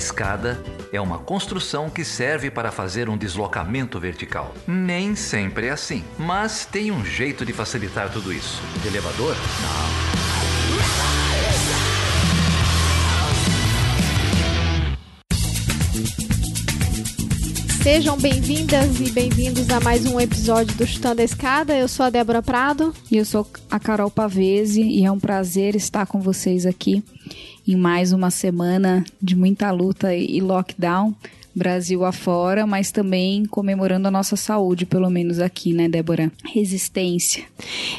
escada é uma construção que serve para fazer um deslocamento vertical. Nem sempre é assim, mas tem um jeito de facilitar tudo isso. De elevador? Não. Sejam bem-vindas e bem-vindos a mais um episódio do Chutando a Escada. Eu sou a Débora Prado. E eu sou a Carol Pavese e é um prazer estar com vocês aqui em mais uma semana de muita luta e lockdown. Brasil afora, mas também comemorando a nossa saúde, pelo menos aqui, né, Débora? Resistência.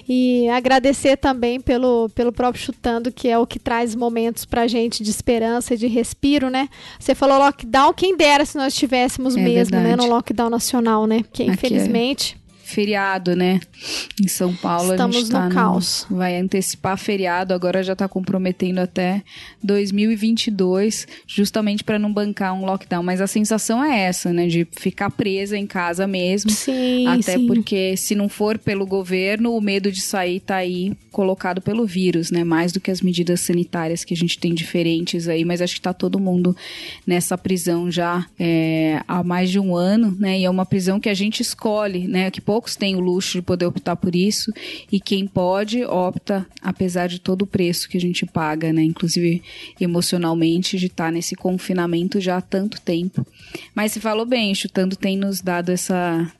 E agradecer também pelo, pelo próprio Chutando, que é o que traz momentos pra gente de esperança e de respiro, né? Você falou lockdown, quem dera se nós estivéssemos é mesmo, verdade. né, no lockdown nacional, né? Porque, é infelizmente... É feriado, né? Em São Paulo Estamos a gente tá no caos. vai antecipar feriado, agora já está comprometendo até 2022, justamente para não bancar um lockdown. Mas a sensação é essa, né? De ficar presa em casa mesmo. Sim. Até sim. porque se não for pelo governo, o medo de sair tá aí colocado pelo vírus, né? Mais do que as medidas sanitárias que a gente tem diferentes aí, mas acho que tá todo mundo nessa prisão já é, há mais de um ano, né? E é uma prisão que a gente escolhe, né? Que pouco poucos têm o luxo de poder optar por isso e quem pode opta, apesar de todo o preço que a gente paga, né? Inclusive emocionalmente de estar nesse confinamento já há tanto tempo. Mas se falou bem, chutando tem nos dado essa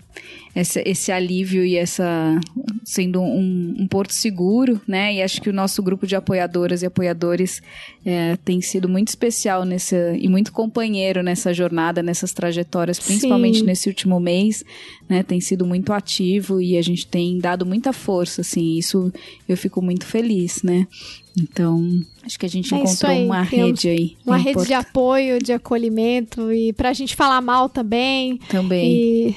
esse, esse alívio e essa sendo um, um, porto seguro, né? E acho que o nosso grupo de apoiadoras e apoiadores é, tem sido muito especial nesse e muito companheiro nessa jornada, nessas trajetórias, principalmente Sim. nesse último mês, né? Tem sido muito ativo e a gente tem dado muita força, assim. Isso eu fico muito feliz, né? Então, acho que a gente É encontrou aí, uma rede aí. Uma rede de importante. apoio, de acolhimento e pra gente falar mal também. Também. E,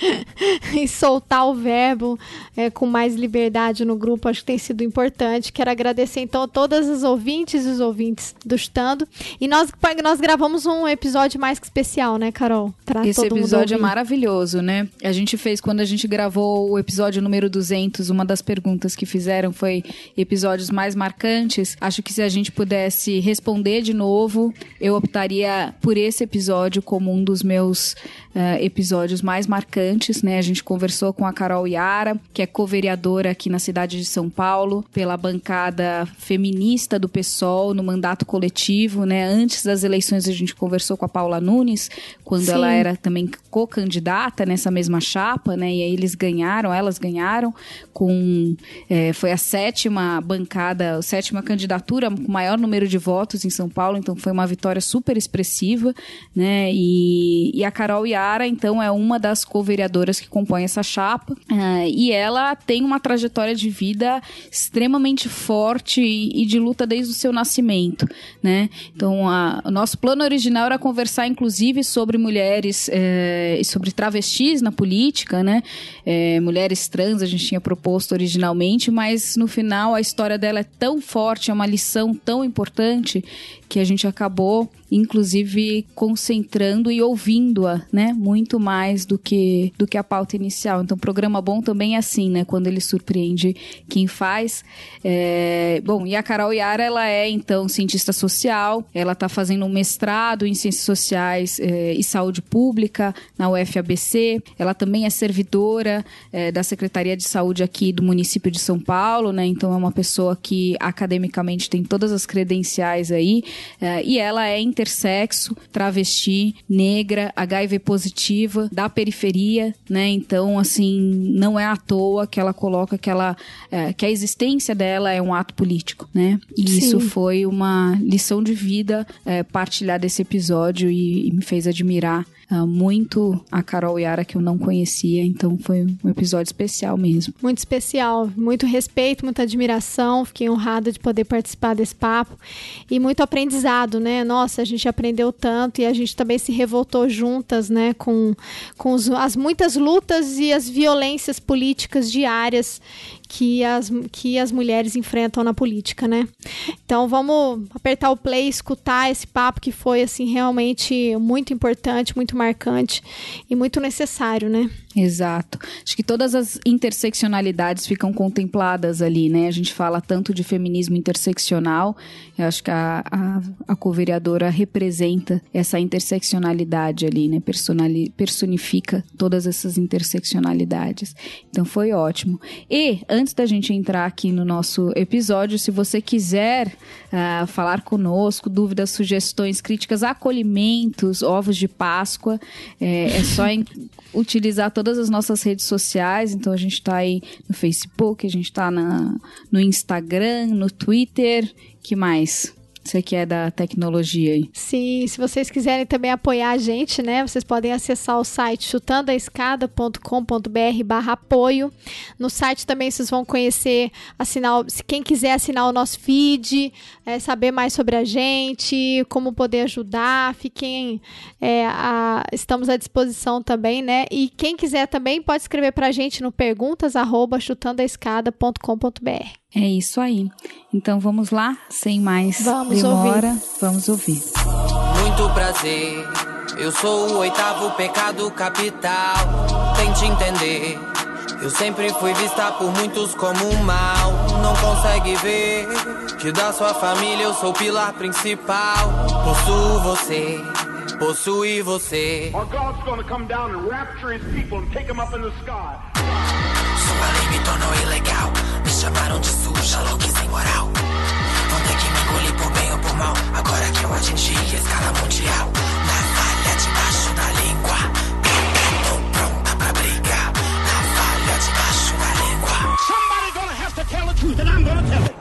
e soltar o verbo é, com mais liberdade no grupo, acho que tem sido importante. Quero agradecer então a todas as ouvintes e os ouvintes do Estando. E nós, nós gravamos um episódio mais que especial, né, Carol? Pra Esse episódio é maravilhoso, né? A gente fez, quando a gente gravou o episódio número 200, uma das perguntas que fizeram foi episódios mais marcantes. Acho que se a gente pudesse responder de novo, eu optaria por esse episódio como um dos meus eh, episódios mais marcantes, né? A gente conversou com a Carol Yara, que é co-vereadora aqui na cidade de São Paulo, pela bancada feminista do PSOL no mandato coletivo, né? Antes das eleições a gente conversou com a Paula Nunes, quando Sim. ela era também co-candidata nessa mesma chapa, né? E aí eles ganharam, elas ganharam com é, foi a sétima bancada, a sétima candidatura com maior número de votos em São Paulo, então foi uma vitória super expressiva, né? E, e a Carol Yara, então, é uma das co-vereadoras que compõe essa chapa, ah, e ela tem uma trajetória de vida extremamente forte e, e de luta desde o seu nascimento, né? Então, a- o nosso plano original era conversar, inclusive, sobre mulheres eh, e sobre travestis na política, né? Eh, mulheres trans, a gente tinha proposto originalmente, mas no final a história dela é tão forte, é uma lição tão importante que a gente acabou, inclusive, concentrando e ouvindo-a, né? Muito mais do que, do que a pauta inicial. Então, programa bom também é assim, né? Quando ele surpreende quem faz. É, Bom, e a Carol Yara, ela é, então, cientista social. Ela está fazendo um mestrado em Ciências Sociais eh, e Saúde Pública na UFABC. Ela também é servidora eh, da Secretaria de Saúde aqui do município de São Paulo, né? Então, é uma pessoa que academicamente tem todas as credenciais aí. Eh, e ela é intersexo, travesti, negra, HIV positiva, da periferia, né? Então, assim, não é à toa que ela coloca que, ela, eh, que a existência dela é um ato político, né? E Sim. isso foi uma lição de vida eh, partilhar desse episódio e, e me fez admirar ah, muito a Carol Yara que eu não conhecia, então foi um episódio especial mesmo. Muito especial, muito respeito, muita admiração. Fiquei honrada de poder participar desse papo e muito aprendizado, né? Nossa, a gente aprendeu tanto e a gente também se revoltou juntas, né? Com, com os- as muitas lutas e as violências políticas diárias que as, que as mulheres enfrentam na política, né? Então vamos apertar o play, escutar esse papo que foi assim realmente muito importante, muito marcante e muito necessário, né? Exato. Acho que todas as interseccionalidades ficam contempladas ali, né? A gente fala tanto de feminismo interseccional, eu acho que a, a, a co-vereadora representa essa interseccionalidade ali, né? Personali, personifica todas essas interseccionalidades. Então foi ótimo. E, antes da gente entrar aqui no nosso episódio, se você quiser uh, falar conosco, dúvidas, sugestões, críticas, acolhimentos, ovos de Páscoa, é, é só em, utilizar todas as nossas redes sociais. Então a gente está aí no Facebook, a gente está no Instagram, no Twitter. Que mais? Você que é da tecnologia aí. Sim, se vocês quiserem também apoiar a gente, né? Vocês podem acessar o site chutandoaescada.com.br barra apoio. No site também vocês vão conhecer, assinar, quem quiser assinar o nosso feed, é, saber mais sobre a gente, como poder ajudar, fiquem, é, a, estamos à disposição também, né? E quem quiser também pode escrever para a gente no perguntas arroba chutandoaescada.com.br. É isso aí. Então vamos lá, sem mais vamos demora, ouvir. vamos ouvir. Muito prazer, eu sou o oitavo pecado capital. Tente entender. Eu sempre fui vista por muitos como um mal. Não consegue ver que da sua família eu sou o pilar principal. Possuo você, possui você. Sua lei me tornou ilegal. Chamaram de suja, louca e sem moral. Vão ter que me engolir por bem ou por mal. Agora que eu atingi a escala mundial. Na falha debaixo da língua. Tô pronta pra brigar. Na falha debaixo da língua. Somebody gonna have to tell the truth and I'm gonna tell it.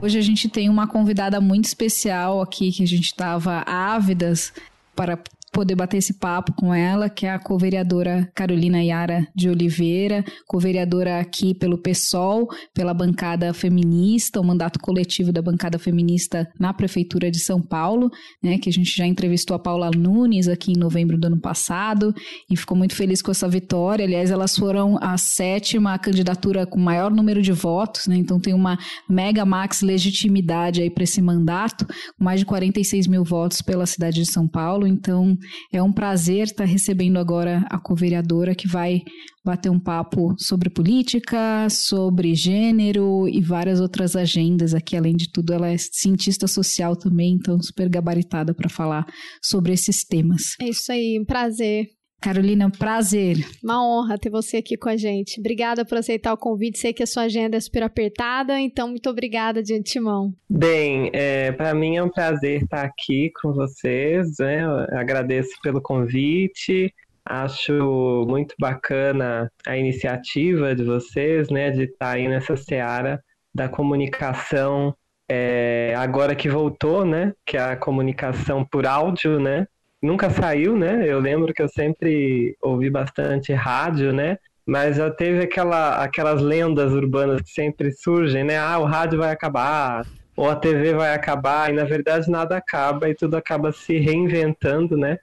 Hoje a gente tem uma convidada muito especial aqui que a gente estava ávidas para poder bater esse papo com ela, que é a co-vereadora Carolina Yara de Oliveira, co-vereadora aqui pelo PSOL, pela bancada feminista, o mandato coletivo da bancada feminista na Prefeitura de São Paulo, né, que a gente já entrevistou a Paula Nunes aqui em novembro do ano passado e ficou muito feliz com essa vitória. Aliás, elas foram a sétima candidatura com maior número de votos, né, então tem uma mega max legitimidade aí para esse mandato, com mais de 46 mil votos pela cidade de São Paulo, então é um prazer estar recebendo agora a co-vereadora que vai bater um papo sobre política, sobre gênero e várias outras agendas aqui. Além de tudo, ela é cientista social também, então super gabaritada para falar sobre esses temas. É isso aí, prazer. Carolina, é um prazer. Uma honra ter você aqui com a gente. Obrigada por aceitar o convite. Sei que a sua agenda é super apertada, então muito obrigada de antemão. Bem, é, para mim é um prazer estar aqui com vocês. Né? agradeço pelo convite. Acho muito bacana a iniciativa de vocês, né, de estar aí nessa seara da comunicação, é, agora que voltou, né, que é a comunicação por áudio, né, nunca saiu, né? Eu lembro que eu sempre ouvi bastante rádio, né? Mas já teve aquela, aquelas lendas urbanas que sempre surgem, né? Ah, o rádio vai acabar, ou a TV vai acabar, e na verdade nada acaba e tudo acaba se reinventando, né?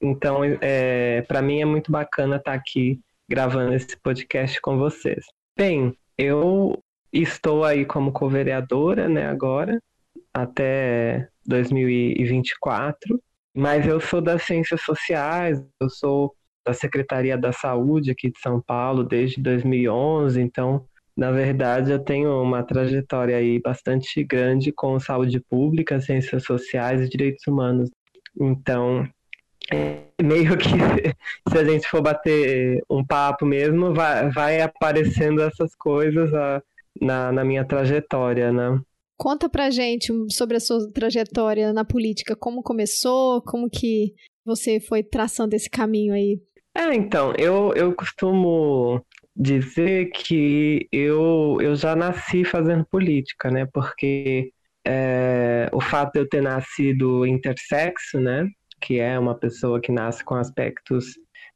Então, é, para mim é muito bacana estar tá aqui gravando esse podcast com vocês. Bem, eu estou aí como co-vereadora, né, agora, até 2024. Mas eu sou das ciências sociais, eu sou da Secretaria da Saúde aqui de São Paulo desde 2011, então, na verdade, eu tenho uma trajetória aí bastante grande com saúde pública, ciências sociais e direitos humanos. Então, é meio que se a gente for bater um papo mesmo, vai, vai aparecendo essas coisas a, ah, na, na minha trajetória, né? Conta pra gente sobre a sua trajetória na política, como começou, como que você foi traçando esse caminho aí. É, então, eu, eu costumo dizer que eu, eu já nasci fazendo política, né? Porque é, o fato de eu ter nascido intersexo, né? Que é uma pessoa que nasce com aspectos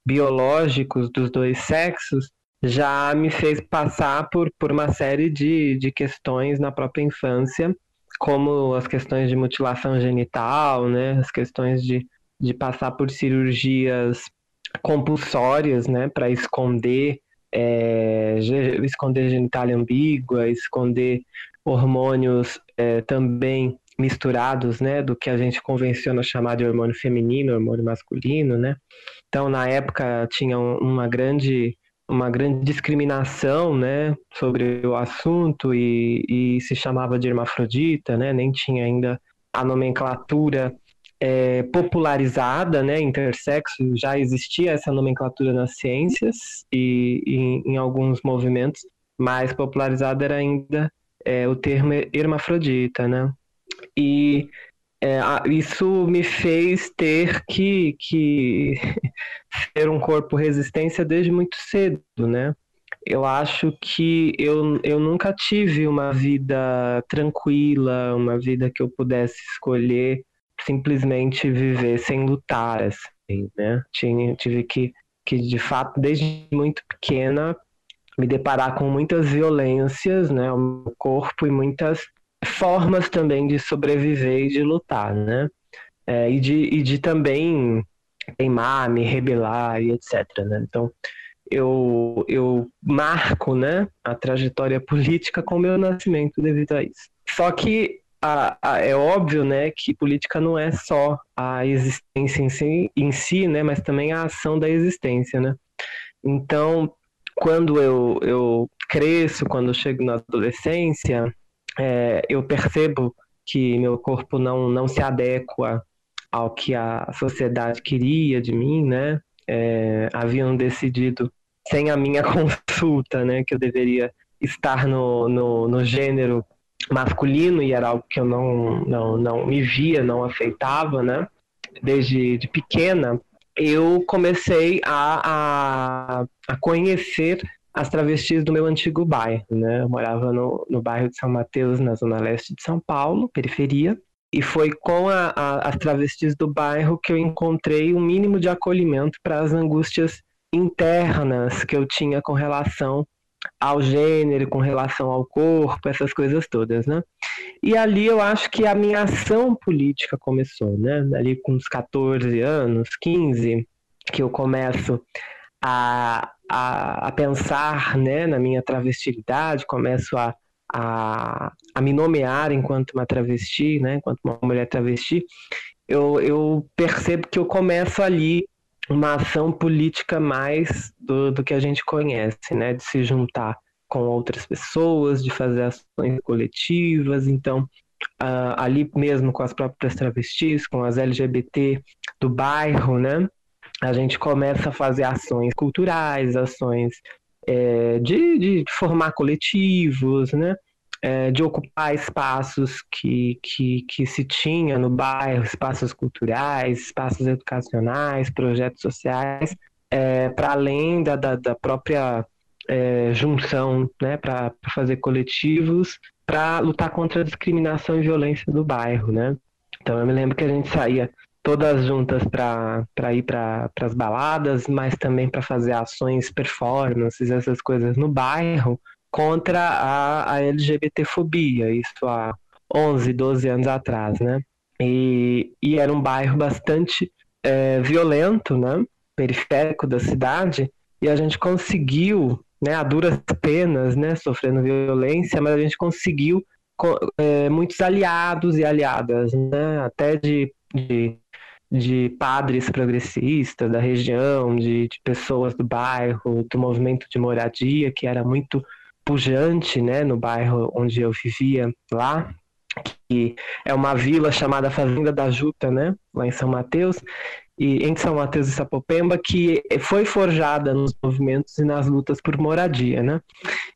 biológicos dos dois sexos, já me fez passar por, por uma série de, de questões na própria infância, como as questões de mutilação genital, né, as questões de, de passar por cirurgias compulsórias, né, para esconder é, esconder genitália ambígua, esconder hormônios é, também misturados, né, do que a gente convenciona chamar de hormônio feminino, hormônio masculino, né? Então, na época tinha uma grande uma grande discriminação, né, sobre o assunto e, e se chamava de hermafrodita, né? Nem tinha ainda a nomenclatura é, popularizada, né, intersexo, já existia essa nomenclatura nas ciências e, e em alguns movimentos, mas popularizada era ainda é, o termo hermafrodita, né? E é, isso me fez ter que, que ser um corpo resistência desde muito cedo, né? Eu acho que eu, eu nunca tive uma vida tranquila, uma vida que eu pudesse escolher simplesmente viver sem lutar, assim, né? Tinha, tive que, que, de fato, desde muito pequena, me deparar com muitas violências, né, meu corpo e muitas formas também de sobreviver e de lutar, né? É, e, de, e de também queimar, me rebelar e etc, né? Então, eu, eu marco, né, a trajetória política com o meu nascimento devido a isso. Só que a, a, é óbvio, né, que política não é só a existência em si, em si, né, mas também a ação da existência, né? Então, quando eu, eu cresço, quando eu chego na adolescência, é, eu percebo que meu corpo não, não se adequa ao que a sociedade queria de mim, né? É, haviam decidido, sem a minha consulta, né, que eu deveria estar no, no, no gênero masculino e era algo que eu não, não, não me via, não aceitava, né? Desde de pequena, eu comecei a, a, a conhecer as travestis do meu antigo bairro, né? Eu morava no, no bairro de São Mateus, na zona leste de São Paulo, periferia, e foi com a, a, as travestis do bairro que eu encontrei um mínimo de acolhimento para as angústias internas que eu tinha com relação ao gênero, com relação ao corpo, essas coisas todas, né? E ali eu acho que a minha ação política começou, né? Ali com uns 14 anos, 15, que eu começo a, a, a pensar né, na minha travestilidade, começo a, a, a me nomear enquanto uma travesti, né, enquanto uma mulher travesti, eu, eu percebo que eu começo ali uma ação política mais do, do que a gente conhece, né, de se juntar com outras pessoas, de fazer ações coletivas, então uh, ali mesmo com as próprias travestis, com as LGBT do bairro, né, a gente começa a fazer ações culturais, ações é, de, de, formar coletivos, né? É, de ocupar espaços que, que, que se tinha no bairro, espaços culturais, espaços educacionais, projetos sociais, é, para além da, da, da própria é, junção, né, para fazer coletivos, para lutar contra a discriminação e violência do bairro, né? Então eu me lembro que a gente saía todas juntas para ir para as baladas, mas também para fazer ações, performances, essas coisas no bairro contra a, a LGBTfobia, isso há 11, 12 anos atrás, né? E, e era um bairro bastante é, violento, né? Periférico da cidade, e a gente conseguiu, né, a duras penas, né, sofrendo violência, mas a gente conseguiu é, muitos aliados e aliadas, né, até de, de de padres progressistas da região, de, de, pessoas do bairro, do movimento de moradia, que era muito pujante né, no bairro onde eu vivia lá, que é uma vila chamada Fazenda da Juta, né, lá em São Mateus, e entre São Mateus e Sapopemba, que foi forjada nos movimentos e nas lutas por moradia, né?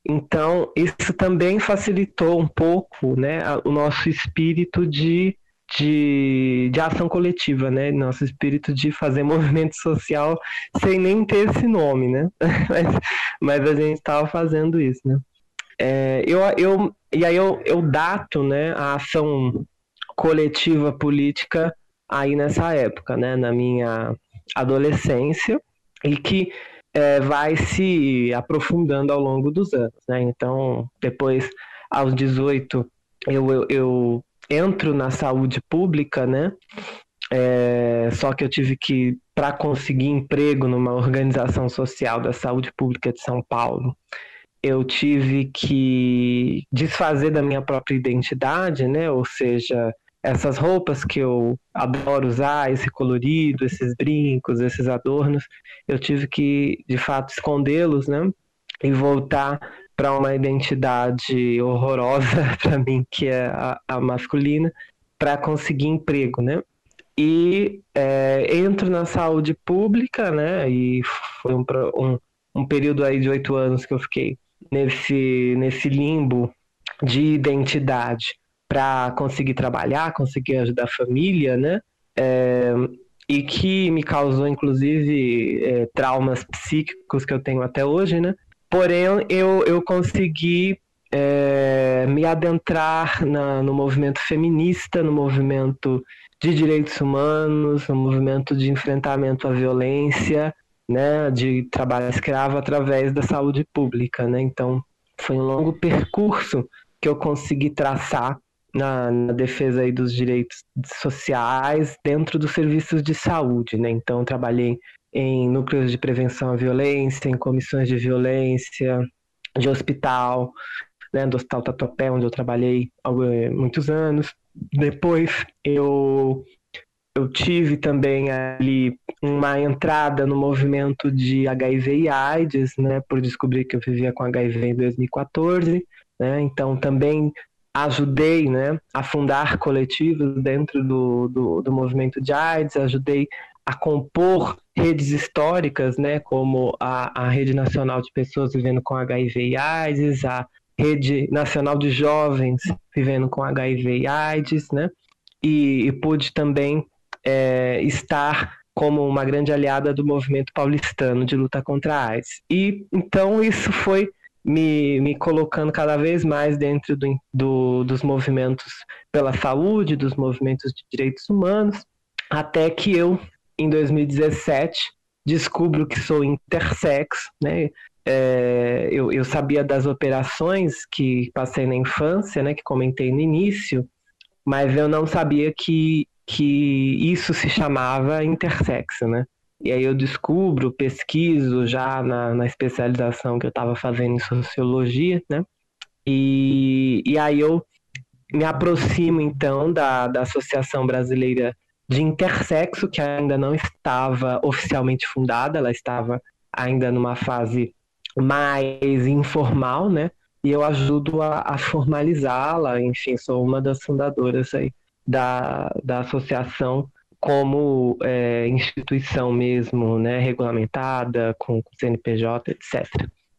Então, isso também facilitou um pouco, né, o nosso espírito de de, de ação coletiva, né? Nosso espírito de fazer movimento social sem nem ter esse nome, né? mas, mas a gente estava fazendo isso, né? É, eu, eu, e aí eu, eu dato né, a ação coletiva política aí nessa época, né? Na minha adolescência e que é, vai se aprofundando ao longo dos anos, né? Então, depois, aos 18, eu, eu, eu entro na saúde pública, né? é, só que eu tive que, para conseguir emprego numa organização social da saúde pública de São Paulo, eu tive que desfazer da minha própria identidade, né? Ou seja, essas roupas que eu adoro usar, esse colorido, esses brincos, esses adornos, eu tive que, de fato, escondê-los, né? E voltar para uma identidade horrorosa para mim, que é a, a masculina, para conseguir emprego, né? E é, entro na saúde pública, né? E foi um, um, um período aí de oito anos que eu fiquei nesse, nesse limbo de identidade para conseguir trabalhar, conseguir ajudar a família, né? É, e que me causou, inclusive, é, traumas psíquicos que eu tenho até hoje, né? Porém, eu, eu consegui é, me adentrar na, no movimento feminista, no movimento de direitos humanos, no movimento de enfrentamento à violência, né, de trabalho escravo através da saúde pública, né? Então, foi um longo percurso que eu consegui traçar na, na, defesa aí dos direitos sociais dentro dos serviços de saúde, né? Então, trabalhei em núcleos de prevenção à violência, em comissões de violência, de hospital, né, do Hospital Tatuapé, onde eu trabalhei há muitos anos. Depois, eu eu tive também ali uma entrada no movimento de HIV e AIDS, né, por descobrir que eu vivia com HIV em 2014, né, então também ajudei, né, a fundar coletivos dentro do, do, do movimento de AIDS, ajudei a compor redes históricas, né, como a, a Rede Nacional de Pessoas Vivendo com HIV e AIDS, a Rede Nacional de Jovens Vivendo com HIV e AIDS, né, e, e pude também é, estar como uma grande aliada do movimento paulistano de luta contra a AIDS. E então isso foi me, me colocando cada vez mais dentro do, do, dos movimentos pela saúde, dos movimentos de direitos humanos, até que eu, em 2017, descubro que sou intersexo, né? É, eu, eu sabia das operações que passei na infância, né, que comentei no início, mas eu não sabia que que isso se chamava intersexo, né? E aí eu descubro, pesquiso já na, na especialização que eu estava fazendo em sociologia, né? E, e aí eu me aproximo então da, da Associação Brasileira de Intersexo, que ainda não estava oficialmente fundada, ela estava ainda numa fase mais informal, né? E eu ajudo a, a formalizá-la, enfim, sou uma das fundadoras aí da, da associação como é, instituição mesmo, né, regulamentada, com, CNPJ, etc.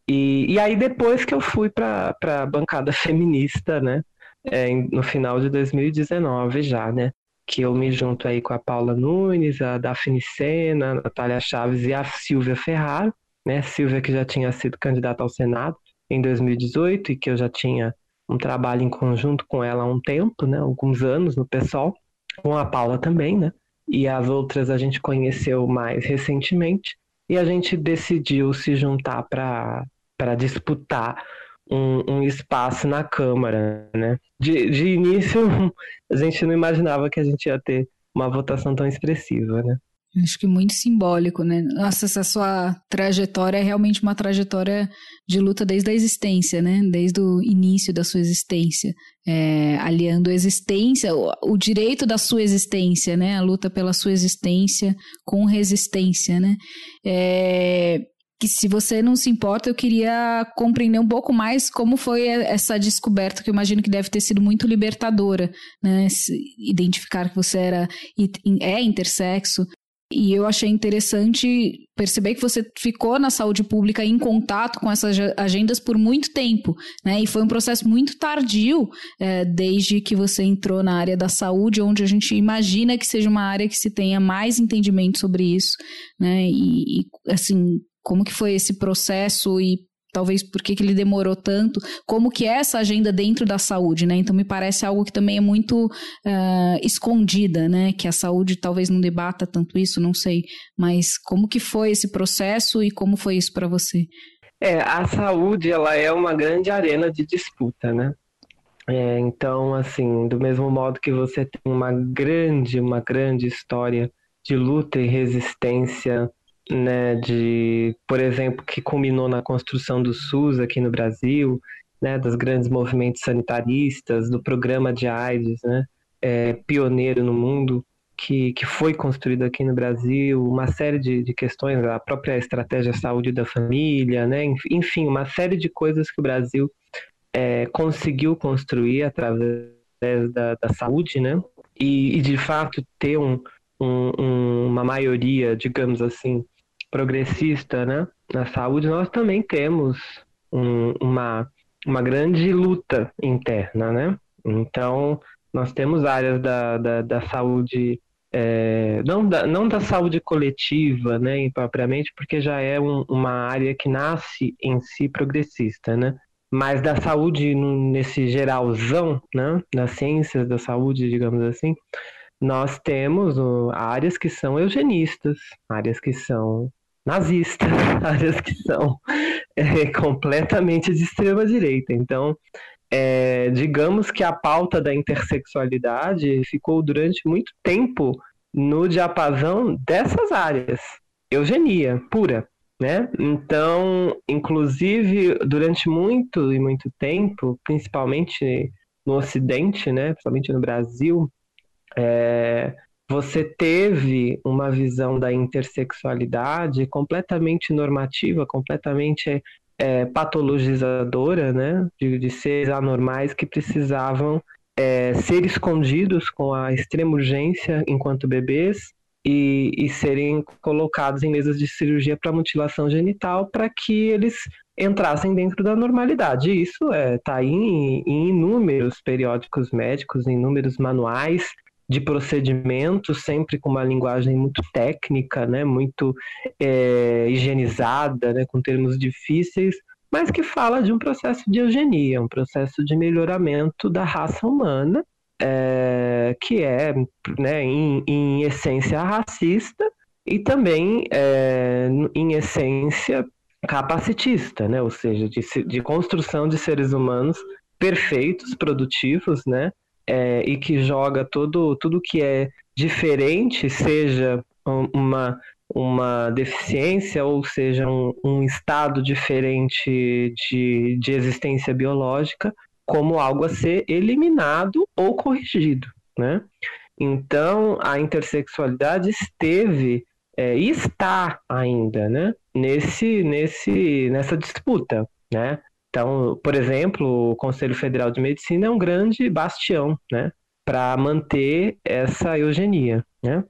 E, e aí depois que eu fui para a bancada feminista, né, é, no final de 2019 já, né, que eu me junto aí com a Paula Nunes, a Daphne Sena, a Natália Chaves e a Silvia Ferraro, né, Silvia que já tinha sido candidata ao Senado em 2018 e que eu já tinha um trabalho em conjunto com ela há um tempo, né, alguns anos no PSOL, com a Paula também, né, e as outras a gente conheceu mais recentemente, e a gente decidiu se juntar para disputar um, um, espaço na Câmara, né. De, de início, a gente não imaginava que a gente ia ter uma votação tão expressiva, né. Acho que muito simbólico, né? Nossa, essa sua trajetória é realmente uma trajetória de luta desde a existência, né? Desde o início da sua existência. É, aliando a existência, o, o, direito da sua existência, né? A luta pela sua existência com resistência, né? É, que se você não se importa, eu queria compreender um pouco mais como foi essa descoberta, que eu imagino que deve ter sido muito libertadora, né? Identificar que você era é intersexo, e eu achei interessante perceber que você ficou na saúde pública em contato com essas agendas por muito tempo, né? E foi um processo muito tardio, é, desde que você entrou na área da saúde, onde a gente imagina que seja uma área que se tenha mais entendimento sobre isso, né? E, e assim, como que foi esse processo e talvez por que, ele demorou tanto, como que é essa agenda dentro da saúde, né? Então me parece algo que também é muito uh, escondida, né? Que a saúde talvez não debata tanto isso, não sei. Mas como que foi esse processo e como foi isso para você? É, a saúde ela é uma grande arena de disputa, né? É, então, assim, do mesmo modo que você tem uma grande, uma grande história de luta e resistência, né, de, por exemplo, que culminou na construção do SUS aqui no Brasil, né, dos grandes movimentos sanitaristas, do programa de AIDS, né, é, pioneiro no mundo, que, que foi construído aqui no Brasil, uma série de, de questões, a própria estratégia saúde da família, né, enfim, uma série de coisas que o Brasil é, conseguiu construir através da, da saúde, né, e, e, de fato ter um, um, uma maioria, digamos assim, progressista, né, na saúde, nós também temos um, uma uma grande luta interna, né? Então, nós temos áreas da, da, da saúde, é, não, da, não da saúde coletiva, né, propriamente, porque já é um, uma área que nasce em si progressista, né? Mas da saúde nesse geralzão, né, das ciências da saúde, digamos assim, nós temos áreas que são eugenistas, áreas que são nazistas, áreas que são é, completamente de extrema direita. Então, é, digamos que a pauta da intersexualidade ficou durante muito tempo no diapasão dessas áreas, eugenia pura, né? Então, inclusive durante muito e muito tempo, principalmente no Ocidente, né, principalmente no Brasil, é, você teve uma visão da intersexualidade completamente normativa, completamente é, patologizadora, né, de, de seres anormais que precisavam é, ser escondidos com a extrema urgência enquanto bebês e, e serem colocados em mesas de cirurgia para mutilação genital para que eles entrassem dentro da normalidade. Isso está é, tá aí em, em inúmeros periódicos médicos, em inúmeros manuais de procedimento, sempre com uma linguagem muito técnica, né, muito é, higienizada, né, com termos difíceis, mas que fala de um processo de eugenia, um processo de melhoramento da raça humana, é, que é, né, em, em, essência, racista e também, é, em essência, capacitista, né, ou seja, de, de construção de seres humanos perfeitos, produtivos, né, é, e que joga todo, tudo que é diferente, seja uma, uma deficiência ou seja um, um estado diferente de, de existência biológica, como algo a ser eliminado ou corrigido, né? Então, a intersexualidade esteve é, e está ainda, né? Nesse, nesse, nessa disputa, né? Então, por exemplo, o Conselho Federal de Medicina é um grande bastião, né, para manter essa eugenia, né,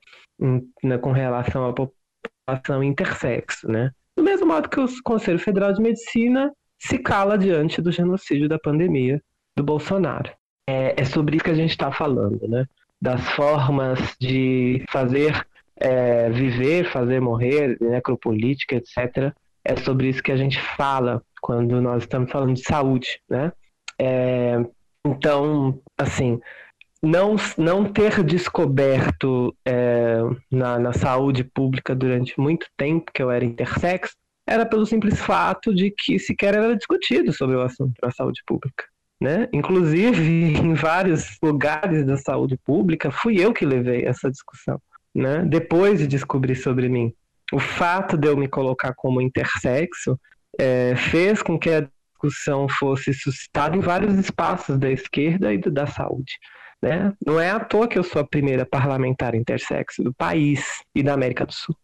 né, com relação à população intersexo, né. Do mesmo modo que o Conselho Federal de Medicina se cala diante do genocídio da pandemia do Bolsonaro. É, é sobre isso que a gente está falando, né, das formas de fazer é, viver, fazer morrer, necropolítica, etc. É sobre isso que a gente fala quando nós estamos falando de saúde, né? É, então, assim, não, não ter descoberto é, na, na saúde pública durante muito tempo que eu era intersexo era pelo simples fato de que sequer era discutido sobre o assunto da saúde pública. Né? Inclusive, em vários lugares da saúde pública, fui eu que levei essa discussão, né? depois de descobrir sobre mim. O fato de eu me colocar como intersexo é, fez com que a discussão fosse suscitada em vários espaços da esquerda e do, da saúde. Né? Não é à toa que eu sou a primeira parlamentar intersexo do país e da América do Sul.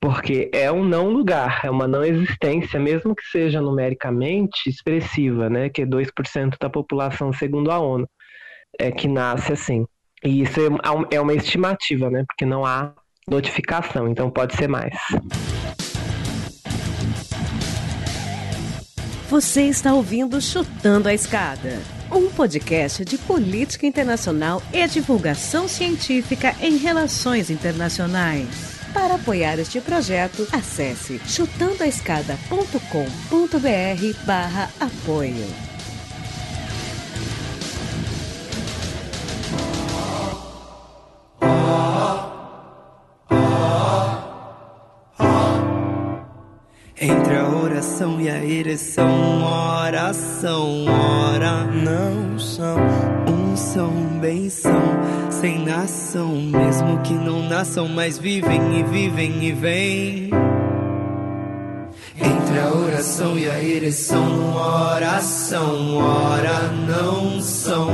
Porque é um não lugar, é uma não existência, mesmo que seja numericamente expressiva, né? que é 2% da população, segundo a ONU, é, que nasce assim. E isso é, é uma estimativa, né? porque não há notificação, então pode ser mais. Você está ouvindo Chutando a Escada, um podcast de política internacional e divulgação científica em relações internacionais. Para apoiar este projeto, acesse chutandoaescada.com.br barra apoio. Entre a oração e a ereção, oração, ora não são, um são, bem são, sem nação, mesmo que não nasçam, mas vivem e vivem e vêm. Entre a oração e a ereção, oração, ora não são,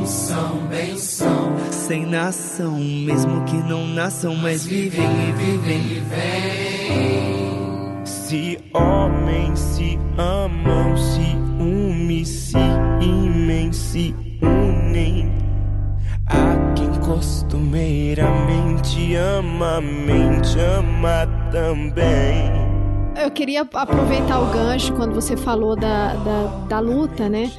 um são, bem são, sem nação, mesmo que não nasçam, mas vivem e vivem e vêm. Se homens se amam, se unem, se imem, se unem. Há quem costumeiramente ama a mente, ama também. Eu queria aproveitar o gancho quando você falou da, da, da luta, né?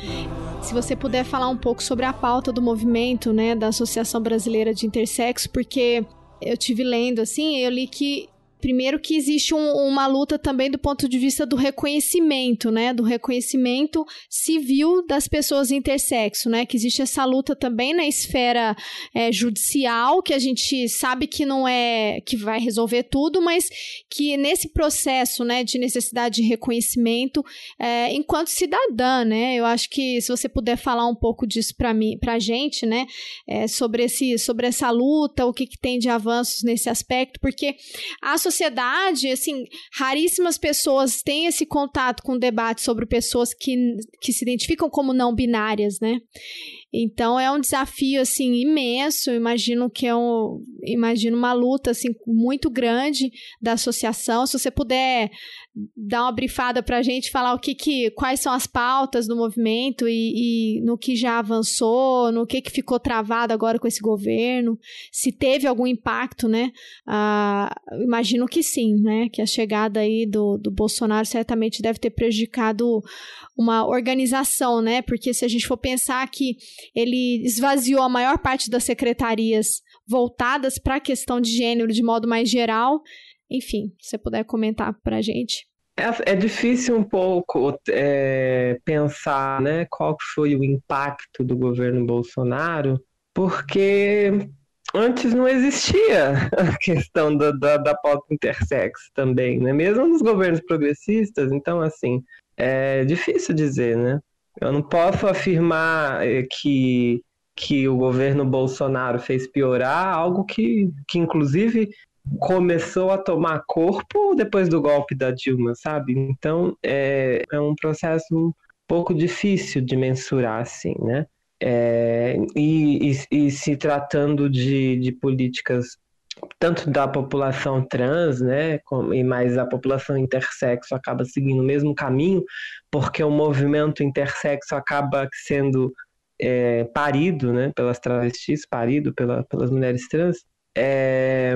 Se você puder falar um pouco sobre a pauta do movimento, né, da Associação Brasileira de Intersexo, porque eu tive lendo assim, eu li que Primeiro que existe um, uma luta também do ponto de vista do reconhecimento, né? Do reconhecimento civil das pessoas intersexo, né? Que existe essa luta também na esfera é, judicial, que a gente sabe que não é que vai resolver tudo, mas que nesse processo, né, de necessidade de reconhecimento, é, enquanto cidadã, né? Eu acho que se você puder falar um pouco disso para mim, para gente, né? É, sobre esse, sobre essa luta, o que, que tem de avanços nesse aspecto, porque a sociedade, assim, raríssimas pessoas têm esse contato com o debate sobre pessoas que, que se identificam como não binárias, né? Então é um desafio assim imenso. Imagino que é um, imagino uma luta assim muito grande da associação. Se você puder dar uma brifada para a gente, falar o que, que quais são as pautas do movimento e, e, no que já avançou, no que, que ficou travado agora com esse governo, se teve algum impacto, né? Ah, imagino que sim, né? Que a chegada aí do, do Bolsonaro certamente deve ter prejudicado uma organização, né? Porque se a gente for pensar que ele esvaziou a maior parte das secretarias voltadas para a questão de gênero de modo mais geral, enfim, se você puder comentar para a gente. É, é, difícil um pouco é, pensar né, qual foi o impacto do governo Bolsonaro, porque antes não existia a questão da, da, da pauta intersexo também, né? mesmo nos governos progressistas. Então, assim, é difícil dizer, né? Eu não posso afirmar é, que, que o governo Bolsonaro fez piorar algo que, que inclusive, começou a tomar corpo depois do golpe da Dilma, sabe? Então é, é um processo um pouco difícil de mensurar, assim, né? É, e, e, e, se tratando de, de políticas tanto da população trans, né, e mais a população intersexo acaba seguindo o mesmo caminho, porque o movimento intersexo acaba sendo é, parido, né, pelas travestis, parido pela, pelas mulheres trans. É,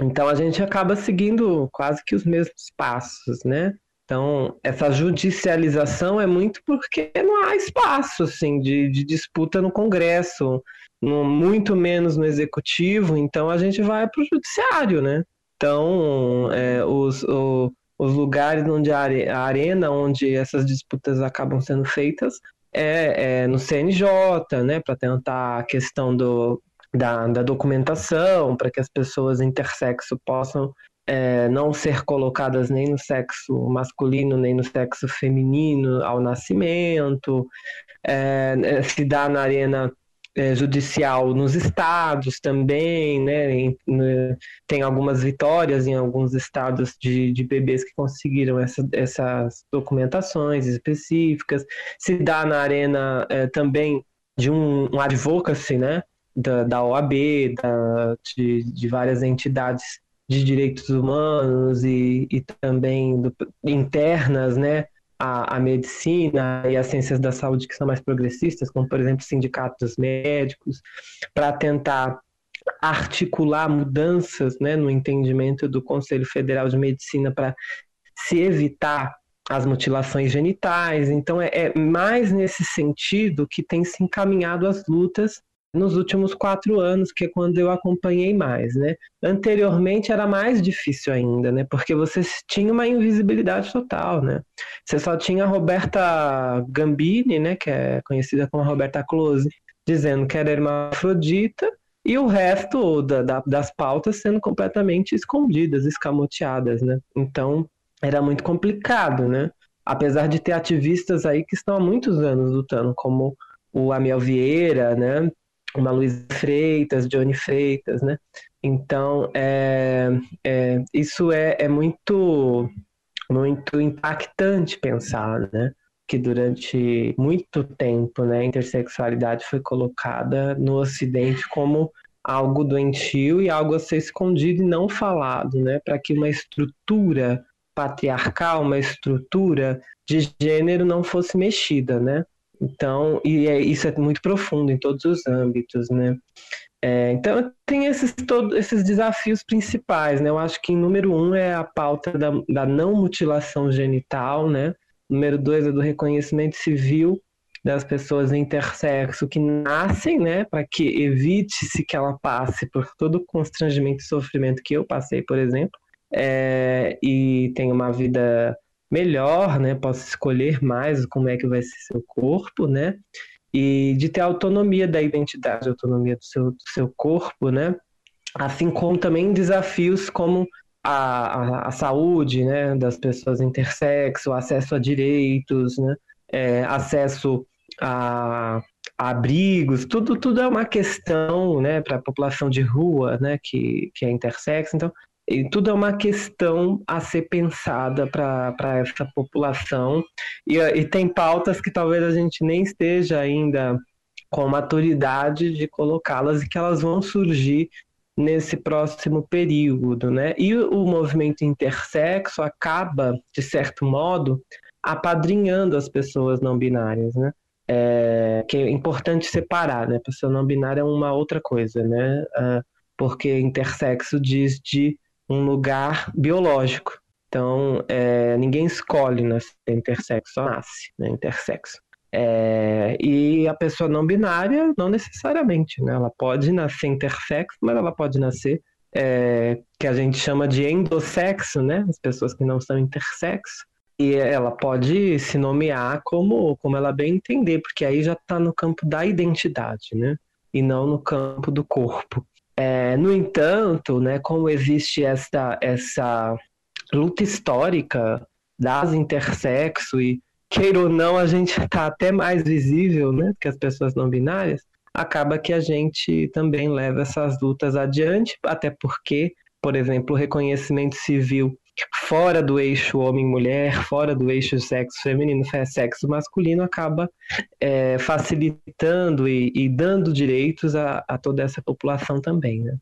então a gente acaba seguindo quase que os mesmos passos, né? Então, essa judicialização é muito porque não há espaço assim, de, de disputa no Congresso, no, muito menos no Executivo, então a gente vai para o Judiciário, né? Então, é, os, o, os lugares onde a, arena onde essas disputas acabam sendo feitas é, é no CNJ, né? Para tentar a questão do, da, da documentação, para que as pessoas intersexo possam é, não ser colocadas nem no sexo masculino nem no sexo feminino ao nascimento, é, é se dá na arena é, judicial nos estados também, né? Em, tem algumas vitórias em alguns estados de, de bebês que conseguiram essa, essas documentações específicas, se dá na arena é, também de um, um advocacy, né? Da, da OAB, da, de, de várias entidades de direitos humanos e, e também do, internas, né, a, a, medicina e as ciências da saúde que são mais progressistas, como por exemplo sindicatos médicos, para tentar articular mudanças, né, no entendimento do Conselho Federal de Medicina para se evitar as mutilações genitais. Então é, é mais nesse sentido que tem se encaminhado as lutas nos últimos quatro anos, que é quando eu acompanhei mais, né? Anteriormente era mais difícil ainda, né? Porque você tinha uma invisibilidade total, né? Você só tinha a Roberta Gambini, né? Que é conhecida como Roberta Close, dizendo que era hermafrodita, e o resto da, da, das pautas sendo completamente escondidas, escamoteadas, né? Então era muito complicado, né? apesar de ter ativistas aí que estão há muitos anos lutando, como o Amiel Vieira, né? Uma Luiz Freitas, Johnny Freitas, né? Então, é, é, isso é, é muito, muito impactante pensar, né? Que durante muito tempo, né, a intersexualidade foi colocada no Ocidente como algo doentio e algo a ser escondido e não falado, né? Para que uma estrutura patriarcal, uma estrutura de gênero não fosse mexida, né? Então, e é, isso é muito profundo em todos os âmbitos, né? É, então, tem esses, todos esses desafios principais, né? Eu acho que número um é a pauta da, da não mutilação genital, né? Número dois é do reconhecimento civil das pessoas intersexo que nascem, né? Para que evite-se que ela passe por todo o constrangimento e sofrimento que eu passei, por exemplo, é, e tenha uma vida melhor, né? Possa escolher mais como é que vai ser seu corpo, né? e de ter autonomia da identidade, autonomia do seu, do seu corpo, né? Assim como também desafios como a, a, a saúde né, das pessoas intersexo, acesso a direitos, né, é, acesso a, a, abrigos, tudo, tudo é uma questão né, para a população de rua né, que, que é intersexo. Então, e tudo é uma questão a ser pensada para essa população. E, e tem pautas que talvez a gente nem esteja ainda com maturidade de colocá-las e que elas vão surgir nesse próximo período, né? E o movimento intersexo acaba, de certo modo, apadrinhando as pessoas não binárias, né? É, que é importante separar, né? Pessoa não binária é uma outra coisa, né? Uh, porque intersexo diz de um lugar biológico. Então, é, ninguém escolhe nascer intersexo, só nasce né, intersexo. É, e a pessoa não binária, não necessariamente, né? Ela pode nascer intersexo, mas ela pode nascer, é, que a gente chama de endossexo, né? As pessoas que não são intersexo. E ela pode se nomear como, como ela bem entender, porque aí já está no campo da identidade, né? E não no campo do corpo. É, no entanto, né, como existe essa, essa luta histórica das intersexo e, queira ou não, a gente está até mais visível né, que as pessoas não binárias, acaba que a gente também leva essas lutas adiante, até porque, por exemplo, o reconhecimento civil fora do eixo homem-mulher, fora do eixo sexo feminino, sexo masculino, acaba é, facilitando e, e, dando direitos a, a, toda essa população também, né?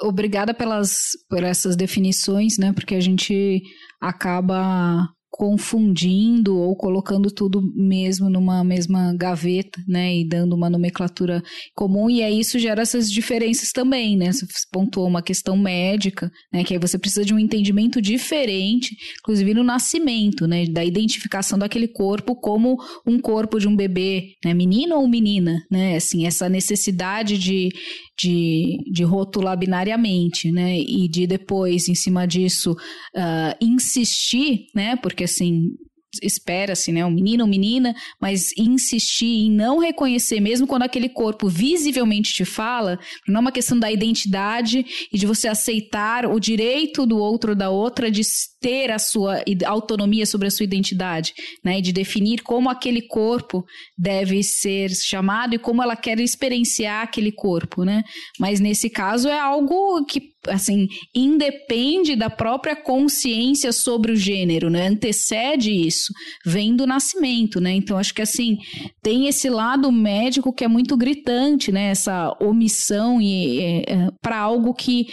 Obrigada pelas, por essas definições, né? Porque a gente acaba confundindo ou colocando tudo mesmo numa mesma gaveta, né, e dando uma nomenclatura comum, e aí isso gera essas diferenças também, né, você pontuou uma questão médica, né, que aí você precisa de um entendimento diferente, inclusive no nascimento, né, da identificação daquele corpo como um corpo de um bebê, né, menino ou menina, né, assim, essa necessidade de, de, de rotular binariamente, né, e de depois, em cima disso, uh, insistir, né, porque assim, espera-se, né, um menino ou menina, mas insistir em não reconhecer, mesmo quando aquele corpo visivelmente te fala, não é uma questão da identidade e de você aceitar o direito do outro ou da outra de ter a sua autonomia sobre a sua identidade, né, e de definir como aquele corpo deve ser chamado e como ela quer experienciar aquele corpo, né, mas nesse caso é algo que assim, independe da própria consciência sobre o gênero, né? Antecede isso, vem do nascimento, né? Então acho que assim, tem esse lado médico que é muito gritante, né? Essa omissão e é, é para algo que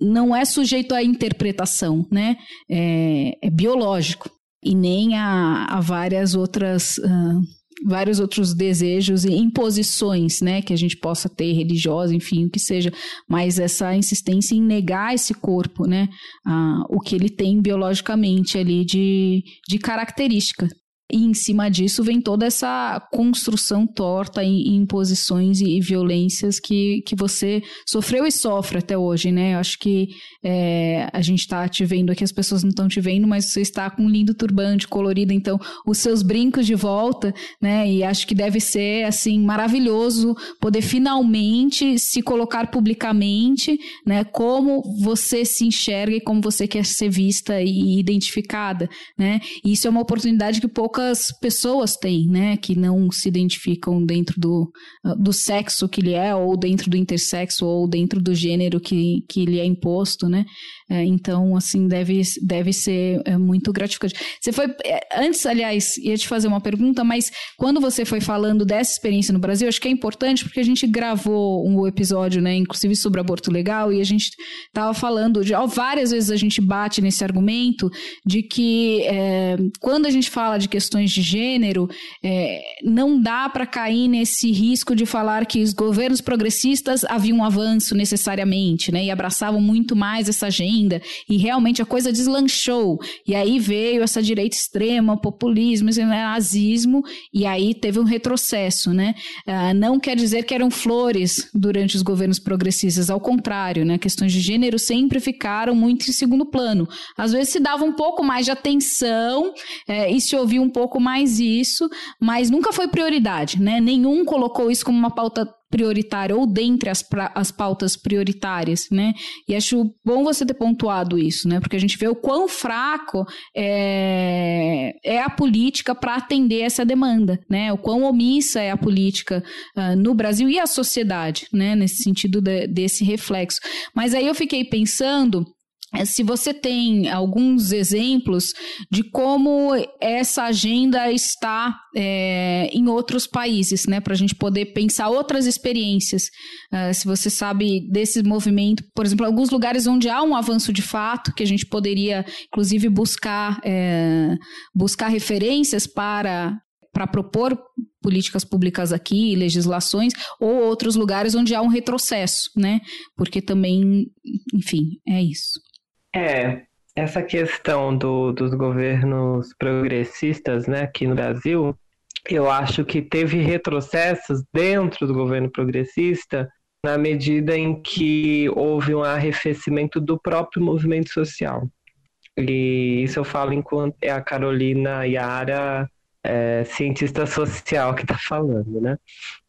não é sujeito à interpretação, né? É, é biológico e nem a, a várias outras uh, vários outros desejos e imposições, né, que a gente possa ter religiosa, enfim, o que seja, mas essa insistência em negar esse corpo, né, a, o que ele tem biologicamente ali de, de característica. E em cima disso vem toda essa construção torta e imposições e, violências que, que você sofreu e sofre até hoje, né? Eu acho que é, a gente está te vendo aqui, as pessoas não estão te vendo, mas você está com um lindo turbante colorido, então os seus brincos de volta, né? E acho que deve ser, assim, maravilhoso poder finalmente se colocar publicamente, né? Como você se enxerga e como você quer ser vista e identificada, né? E isso é uma oportunidade que pouco poucas pessoas têm, né, que não se identificam dentro do, do sexo que ele é, ou dentro do intersexo, ou dentro do gênero que, que lhe é imposto, né? É, então, assim, deve, deve ser é, muito gratificante. Você foi. É, antes, aliás, ia te fazer uma pergunta, mas quando você foi falando dessa experiência no Brasil, acho que é importante porque a gente gravou um episódio, né, inclusive sobre aborto legal, e a gente estava falando de. Ó, várias vezes a gente bate nesse argumento de que é, quando a gente fala de questões de gênero, é, não dá para cair nesse risco de falar que os governos progressistas haviam um avanço necessariamente, né, e abraçavam muito mais essa gente ainda. E realmente a coisa deslanchou. E aí veio essa direita extrema, populismo, nazismo, e aí teve um retrocesso, né? Ah, não quer dizer que eram flores durante os governos progressistas, ao contrário, né? Questões de gênero sempre ficaram muito em segundo plano. Às vezes se dava um pouco mais de atenção é, e se ouvia um pouco mais isso, mas nunca foi prioridade, né? Nenhum colocou isso como uma pauta prioritária ou dentre as, as pautas prioritárias, né? E acho bom você ter pontuado isso, né? Porque a gente vê o quão fraco é, é a política para atender essa demanda, né? O quão omissa é a política uh, no Brasil e a sociedade, né? Nesse sentido de, desse reflexo. Mas aí eu fiquei pensando se você tem alguns exemplos de como essa agenda está é, em outros países, né, para a gente poder pensar outras experiências. Uh, se você sabe desse movimento, por exemplo, alguns lugares onde há um avanço de fato, que a gente poderia, inclusive, buscar, é, buscar referências para para propor políticas públicas aqui, legislações, ou outros lugares onde há um retrocesso, né? Porque também, enfim, é isso. É, essa questão do, dos governos progressistas né, aqui no Brasil, eu acho que teve retrocessos dentro do governo progressista na medida em que houve um arrefecimento do próprio movimento social. E isso eu falo enquanto é a Carolina Yara, é, cientista social, que está falando, né?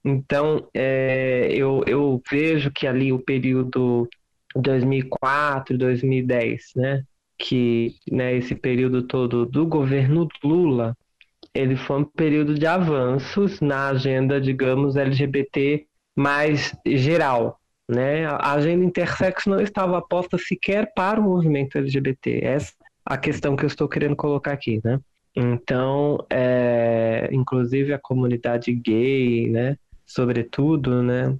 Então, é, eu, eu vejo que ali o período 2004, 2010, né? Que né, esse período todo do governo Lula, ele foi um período de avanços na agenda, digamos, LGBT mais geral, né? A agenda intersexo não estava aposta sequer para o movimento LGBT. Essa é a questão que eu estou querendo colocar aqui, né? Então, é, inclusive a comunidade gay, né? Sobretudo, né?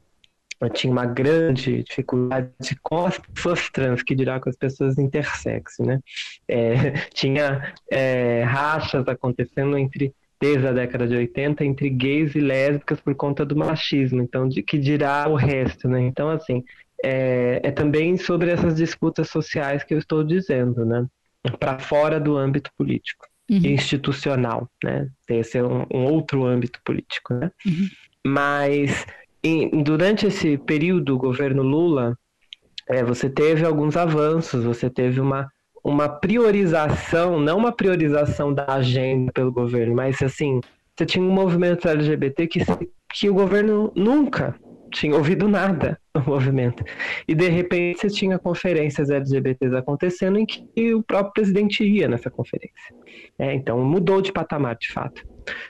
Eu tinha uma grande dificuldade com as pessoas trans, que dirá com as pessoas intersexo, né? É, tinha é, rachas acontecendo entre desde a década de 80 entre gays e lésbicas por conta do machismo, então de que dirá o resto, né? Então assim é, é também sobre essas disputas sociais que eu estou dizendo, né? Para fora do âmbito político uhum. institucional, né? Esse é um, um outro âmbito político, né? Uhum. Mas durante esse período do governo Lula, é, você teve alguns avanços, você teve uma, uma priorização, não uma priorização da agenda pelo governo, mas assim, você tinha um movimento LGBT que, que o governo nunca tinha ouvido nada do movimento. E de repente você tinha conferências LGBTs acontecendo em que o próprio presidente ia nessa conferência. É, então mudou de patamar, de fato.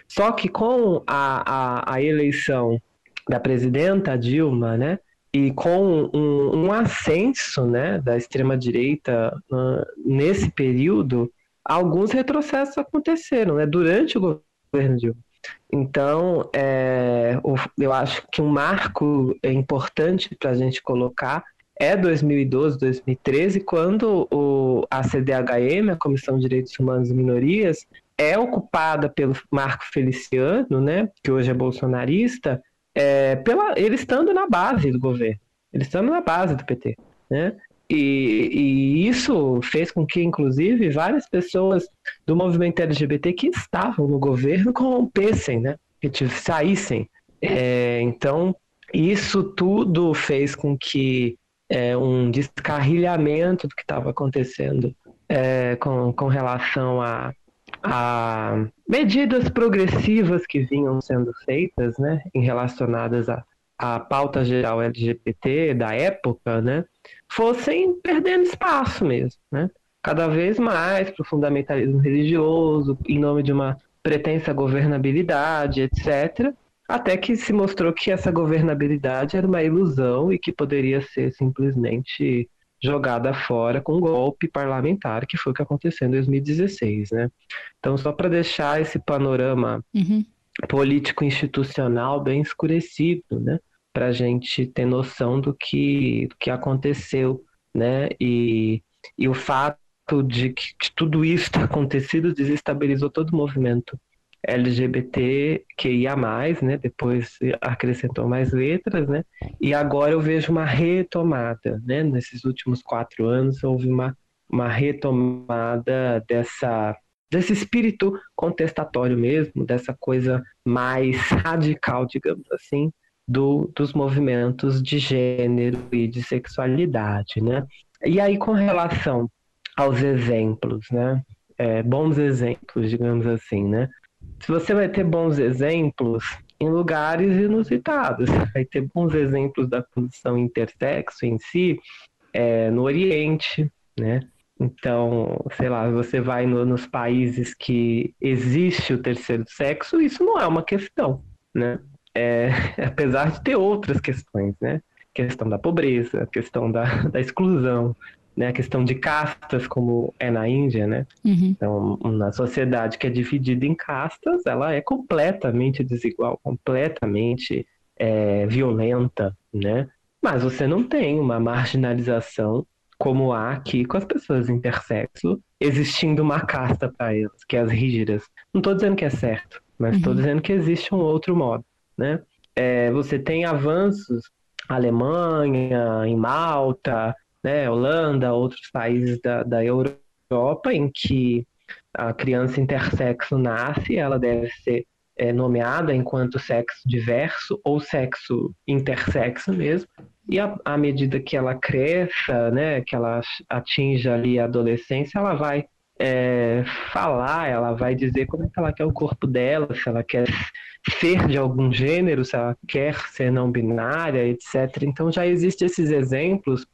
Só que com a, a, a eleição da presidenta Dilma, né? E com um, um ascenso né, da extrema-direita uh, nesse período, alguns retrocessos aconteceram né, durante o governo Dilma. Então, é, eu acho que um marco importante para a gente colocar é 2012, 2013, quando o, a CDHM, a Comissão de Direitos Humanos e Minorias, é ocupada pelo Marco Feliciano, né, que hoje é bolsonarista, é, pela, ele estando na base do governo, ele estando na base do PT, né? E, e, isso fez com que, inclusive, várias pessoas do movimento LGBT que estavam no governo corrompessem, né? Que saíssem. É, então, isso tudo fez com que é, um descarrilhamento do que estava acontecendo é, com, com relação a, a medidas progressivas que vinham sendo feitas, né, em relacionadas à, à pauta geral LGBT da época, né, fossem perdendo espaço mesmo, né, cada vez mais para o fundamentalismo religioso, em nome de uma pretensa governabilidade, etc., até que se mostrou que essa governabilidade era uma ilusão e que poderia ser simplesmente jogada fora com um golpe parlamentar, que foi o que aconteceu em 2016, né? Então, só para deixar esse panorama uhum. político institucional bem escurecido, né? Para a gente ter noção do que, do que aconteceu, né? E, e o fato de que, que tudo isso ter acontecido desestabilizou todo o movimento LGBT que ia mais, né? Depois acrescentou mais letras, né? E agora eu vejo uma retomada, né? Nesses últimos quatro anos houve uma, uma retomada dessa desse espírito contestatório mesmo, dessa coisa mais radical, digamos assim, do, dos movimentos de gênero e de sexualidade, né? E aí com relação aos exemplos, né? É, bons exemplos, digamos assim, né? Se você vai ter bons exemplos em lugares inusitados, vai ter bons exemplos da condição intersexo em si é, no Oriente, né? Então, sei lá, você vai no, nos países que existe o terceiro sexo, isso não é uma questão, né? É, apesar de ter outras questões, né? Questão da pobreza, questão da, da exclusão, né, a questão de castas, como é na Índia, né? Uhum. Então, na sociedade que é dividida em castas, ela é completamente desigual, completamente é, violenta, né? Mas você não tem uma marginalização como há aqui com as pessoas intersexo, existindo uma casta para elas, que é as rígidas. Não estou dizendo que é certo, mas estou uhum. dizendo que existe um outro modo, né? É, você tem avanços Alemanha, em Malta, né, Holanda, outros países da, da Europa, em que a criança intersexo nasce, ela deve ser é, nomeada enquanto sexo diverso ou sexo intersexo mesmo. E à medida que ela cresça, né, que ela atinja ali a adolescência, ela vai é, falar, ela vai dizer como é que ela quer o corpo dela, se ela quer ser de algum gênero, se ela quer ser não binária, etc. Então já existem esses exemplos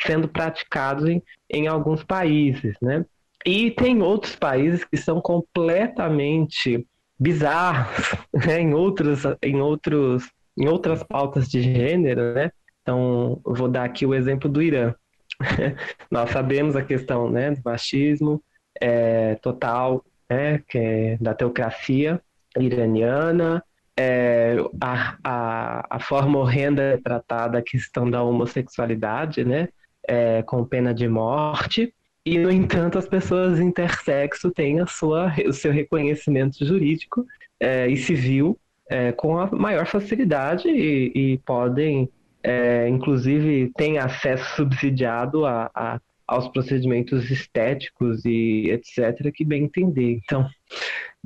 sendo praticados em, em alguns países, né? E tem outros países que são completamente bizarros, né? em outros, em outros, em outras pautas de gênero, né? Então, vou dar aqui o exemplo do Irã. Nós sabemos a questão, né, do machismo é, total, né, que é da teocracia iraniana, é, a, a, a, forma horrenda tratada a questão da homossexualidade, né? É, com pena de morte. E, no entanto, as pessoas intersexo têm a sua, o seu reconhecimento jurídico é, e civil é, com a maior facilidade e, e podem, é, inclusive, têm acesso subsidiado a, a aos procedimentos estéticos e etc., que bem entender. Então,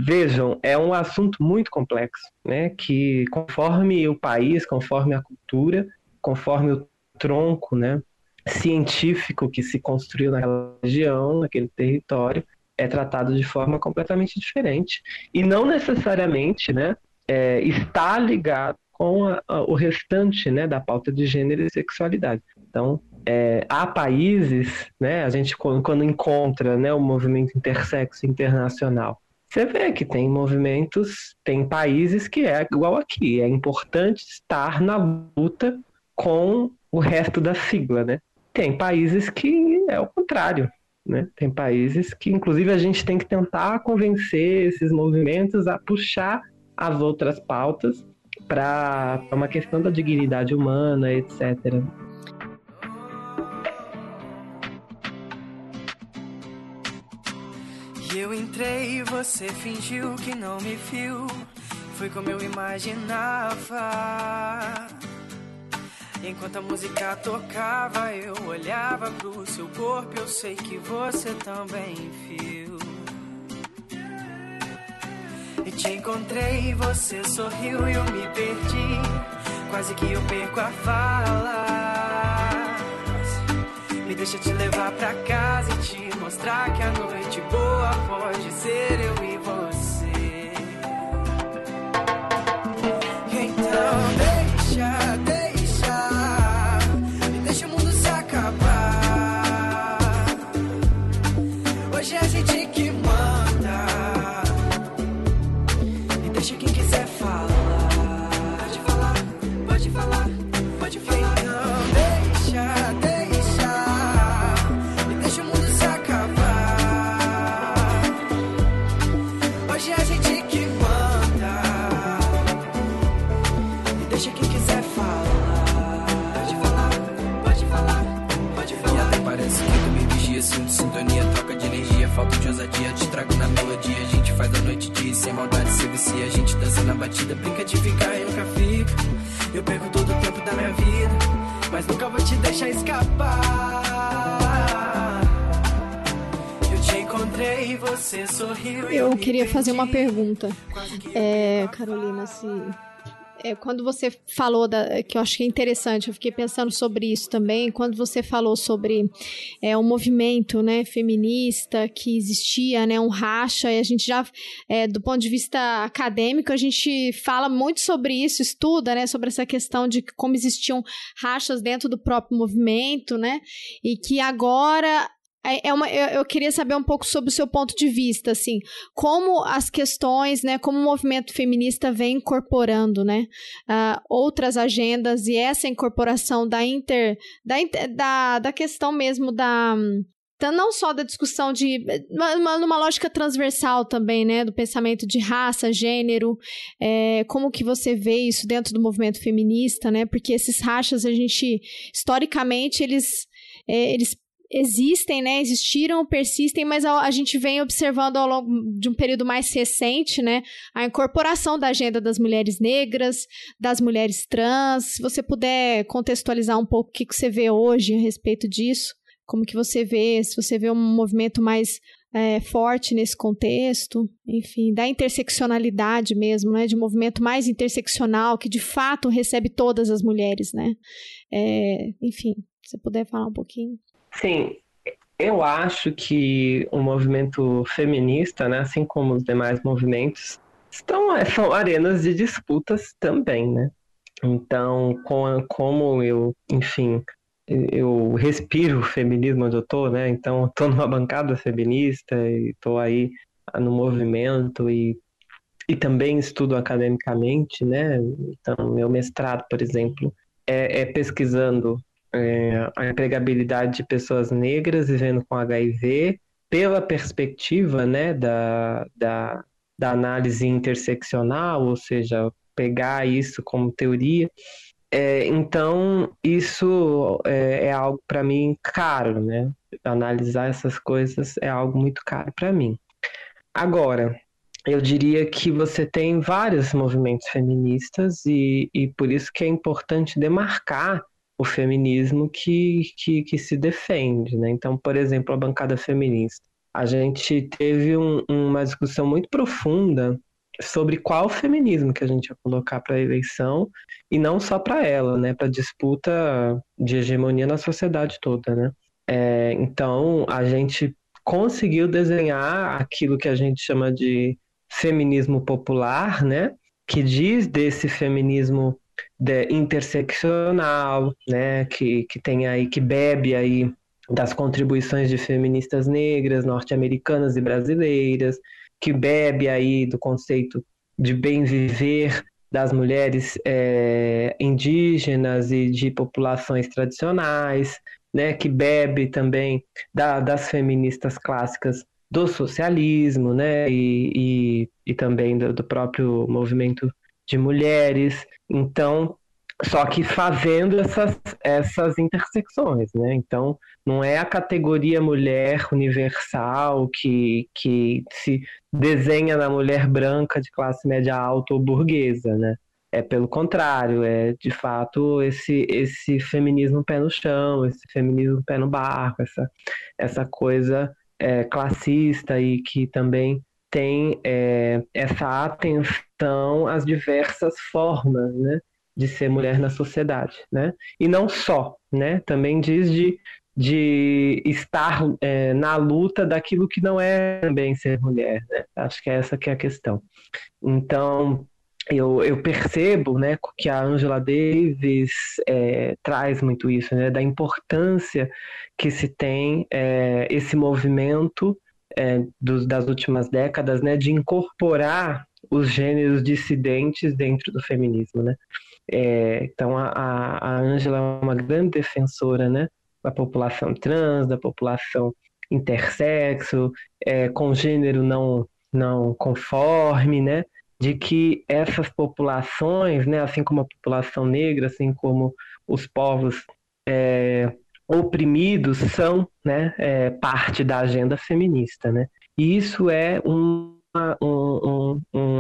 Vejam, é um assunto muito complexo, né? Que conforme o país, conforme a cultura, conforme o tronco, né? Científico que se construiu naquela região, naquele território, é tratado de forma completamente diferente e não necessariamente, né? É, está ligado com a, a, o restante, né? Da pauta de gênero e sexualidade. Então, é, há países, né? A gente quando, quando encontra, né? O movimento intersexo internacional você vê que tem movimentos, tem países que é igual aqui. É importante estar na luta com o resto da sigla, né? Tem países que é o contrário, né? Tem países que, inclusive, a gente tem que tentar convencer esses movimentos a puxar as outras pautas para uma questão da dignidade humana, etc. Eu entrei você fingiu que não me viu. Foi como eu imaginava. Enquanto a música tocava, eu olhava pro seu corpo. Eu sei que você também viu. E te encontrei, você sorriu e eu me perdi. Quase que eu perco a fala. Me deixa te levar pra casa e te mostrar que a noite boa pode ser eu e Falta de ousadia, te trago na melodia A gente faz a noite dia, sem maldade se vicia A gente dança na batida, brinca de ficar e nunca fica Eu perco todo o tempo da minha vida, mas nunca vou te deixar escapar. Eu te encontrei, você sorriu. e Eu queria fazer uma pergunta. É, Carolina, se é, quando você falou da, que eu achei interessante, eu fiquei pensando sobre isso também. Quando você falou sobre é, o movimento, né, feminista que existia, né, um racha, e a gente já, é, do ponto de vista acadêmico, a gente fala muito sobre isso, estuda, né, sobre essa questão de como existiam rachas dentro do próprio movimento, né, e que agora é é uma, eu, eu queria saber um pouco sobre o seu ponto de vista, assim, como as questões, né, como o movimento feminista vem incorporando, né, ah, outras agendas e essa incorporação da inter, da, da, da questão mesmo da da- não só da discussão de uma- numa lógica transversal também, né, do pensamento de raça, gênero, é, como que você vê isso dentro do movimento feminista, né, porque esses rachas a gente historicamente eles é, eles existem, né? Existiram, persistem, mas a, a gente vem observando ao longo de um período mais recente, né? A incorporação da agenda das mulheres negras, das mulheres trans. Se você puder contextualizar um pouco o que, que você vê hoje a respeito disso, como que você vê, se você vê um movimento mais é, forte nesse contexto, enfim, da interseccionalidade mesmo, né? De um movimento mais interseccional que de fato recebe todas as mulheres, né? É, enfim, se você puder falar um pouquinho. Sim, eu acho que o movimento feminista, né, assim como os demais movimentos, estão, é, são arenas de disputas também, né? Então, com a- como eu, enfim, eu respiro o feminismo onde eu tô, né? Então, eu tô numa bancada feminista e tô aí no movimento e, e também estudo academicamente, né? Então, meu mestrado, por exemplo, é, é pesquisando é, a empregabilidade de pessoas negras vivendo com HIV pela perspectiva né, da, da, da análise interseccional, ou seja, pegar isso como teoria. É, então, isso é, é algo para mim caro, né? Analisar essas coisas é algo muito caro para mim. Agora, eu diria que você tem vários movimentos feministas e, e por isso que é importante demarcar o feminismo que, que, que se defende, né? Então, por exemplo, a bancada feminista. A gente teve um- uma discussão muito profunda sobre qual feminismo que a gente ia colocar para a eleição e não só para ela, né? Para disputa de hegemonia na sociedade toda, né? É, então, a gente conseguiu desenhar aquilo que a gente chama de feminismo popular, né? Que diz desse feminismo de- interseccional, né, que, que tem aí, que bebe aí das contribuições de feministas negras, norte-americanas e brasileiras, que bebe aí do conceito de bem viver das mulheres eh, indígenas e de populações tradicionais, né, que bebe também da- das feministas clássicas do socialismo, né, e, e, e também do, do próprio movimento de mulheres. Então, só que fazendo essas, essas intersecções, né? Então, não é a categoria mulher universal que, que se desenha na mulher branca de classe média alta ou burguesa, né? É pelo contrário, é de fato esse, esse feminismo pé no chão, esse feminismo pé no barco, essa, essa coisa é, classista e que também tem é, essa atenção às diversas formas né, de ser mulher na sociedade. Né? E não só, né? também diz de, de estar é, na luta daquilo que não é também ser mulher. Né? Acho que é essa que é a questão. Então, eu, eu percebo né, que a Angela Davis é, traz muito isso, né, da importância que se tem é, esse movimento é, dos, das últimas décadas né, de incorporar os gêneros dissidentes dentro do feminismo. Né? É, então, a, a Angela é uma grande defensora né, da população trans, da população intersexo, é, com gênero não, não conforme, né? de que essas populações, né, assim como a população negra, assim como os povos é, oprimidos, são né, é, parte da agenda feminista. Né? E isso é um, um,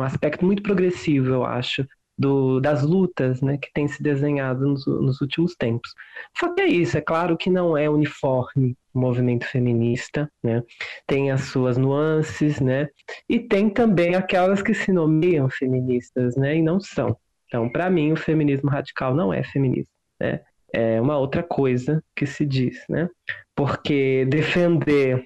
um aspecto muito progressivo, eu acho, do, das lutas né, que tem se desenhado nos, nos, últimos tempos. Só que é isso, é claro que não é uniforme o movimento feminista, né? tem as suas nuances, né? e tem também aquelas que se nomeiam feministas né? e não são. Então, para mim, o feminismo radical não é feminismo. Né? É uma outra coisa que se diz, né? porque defender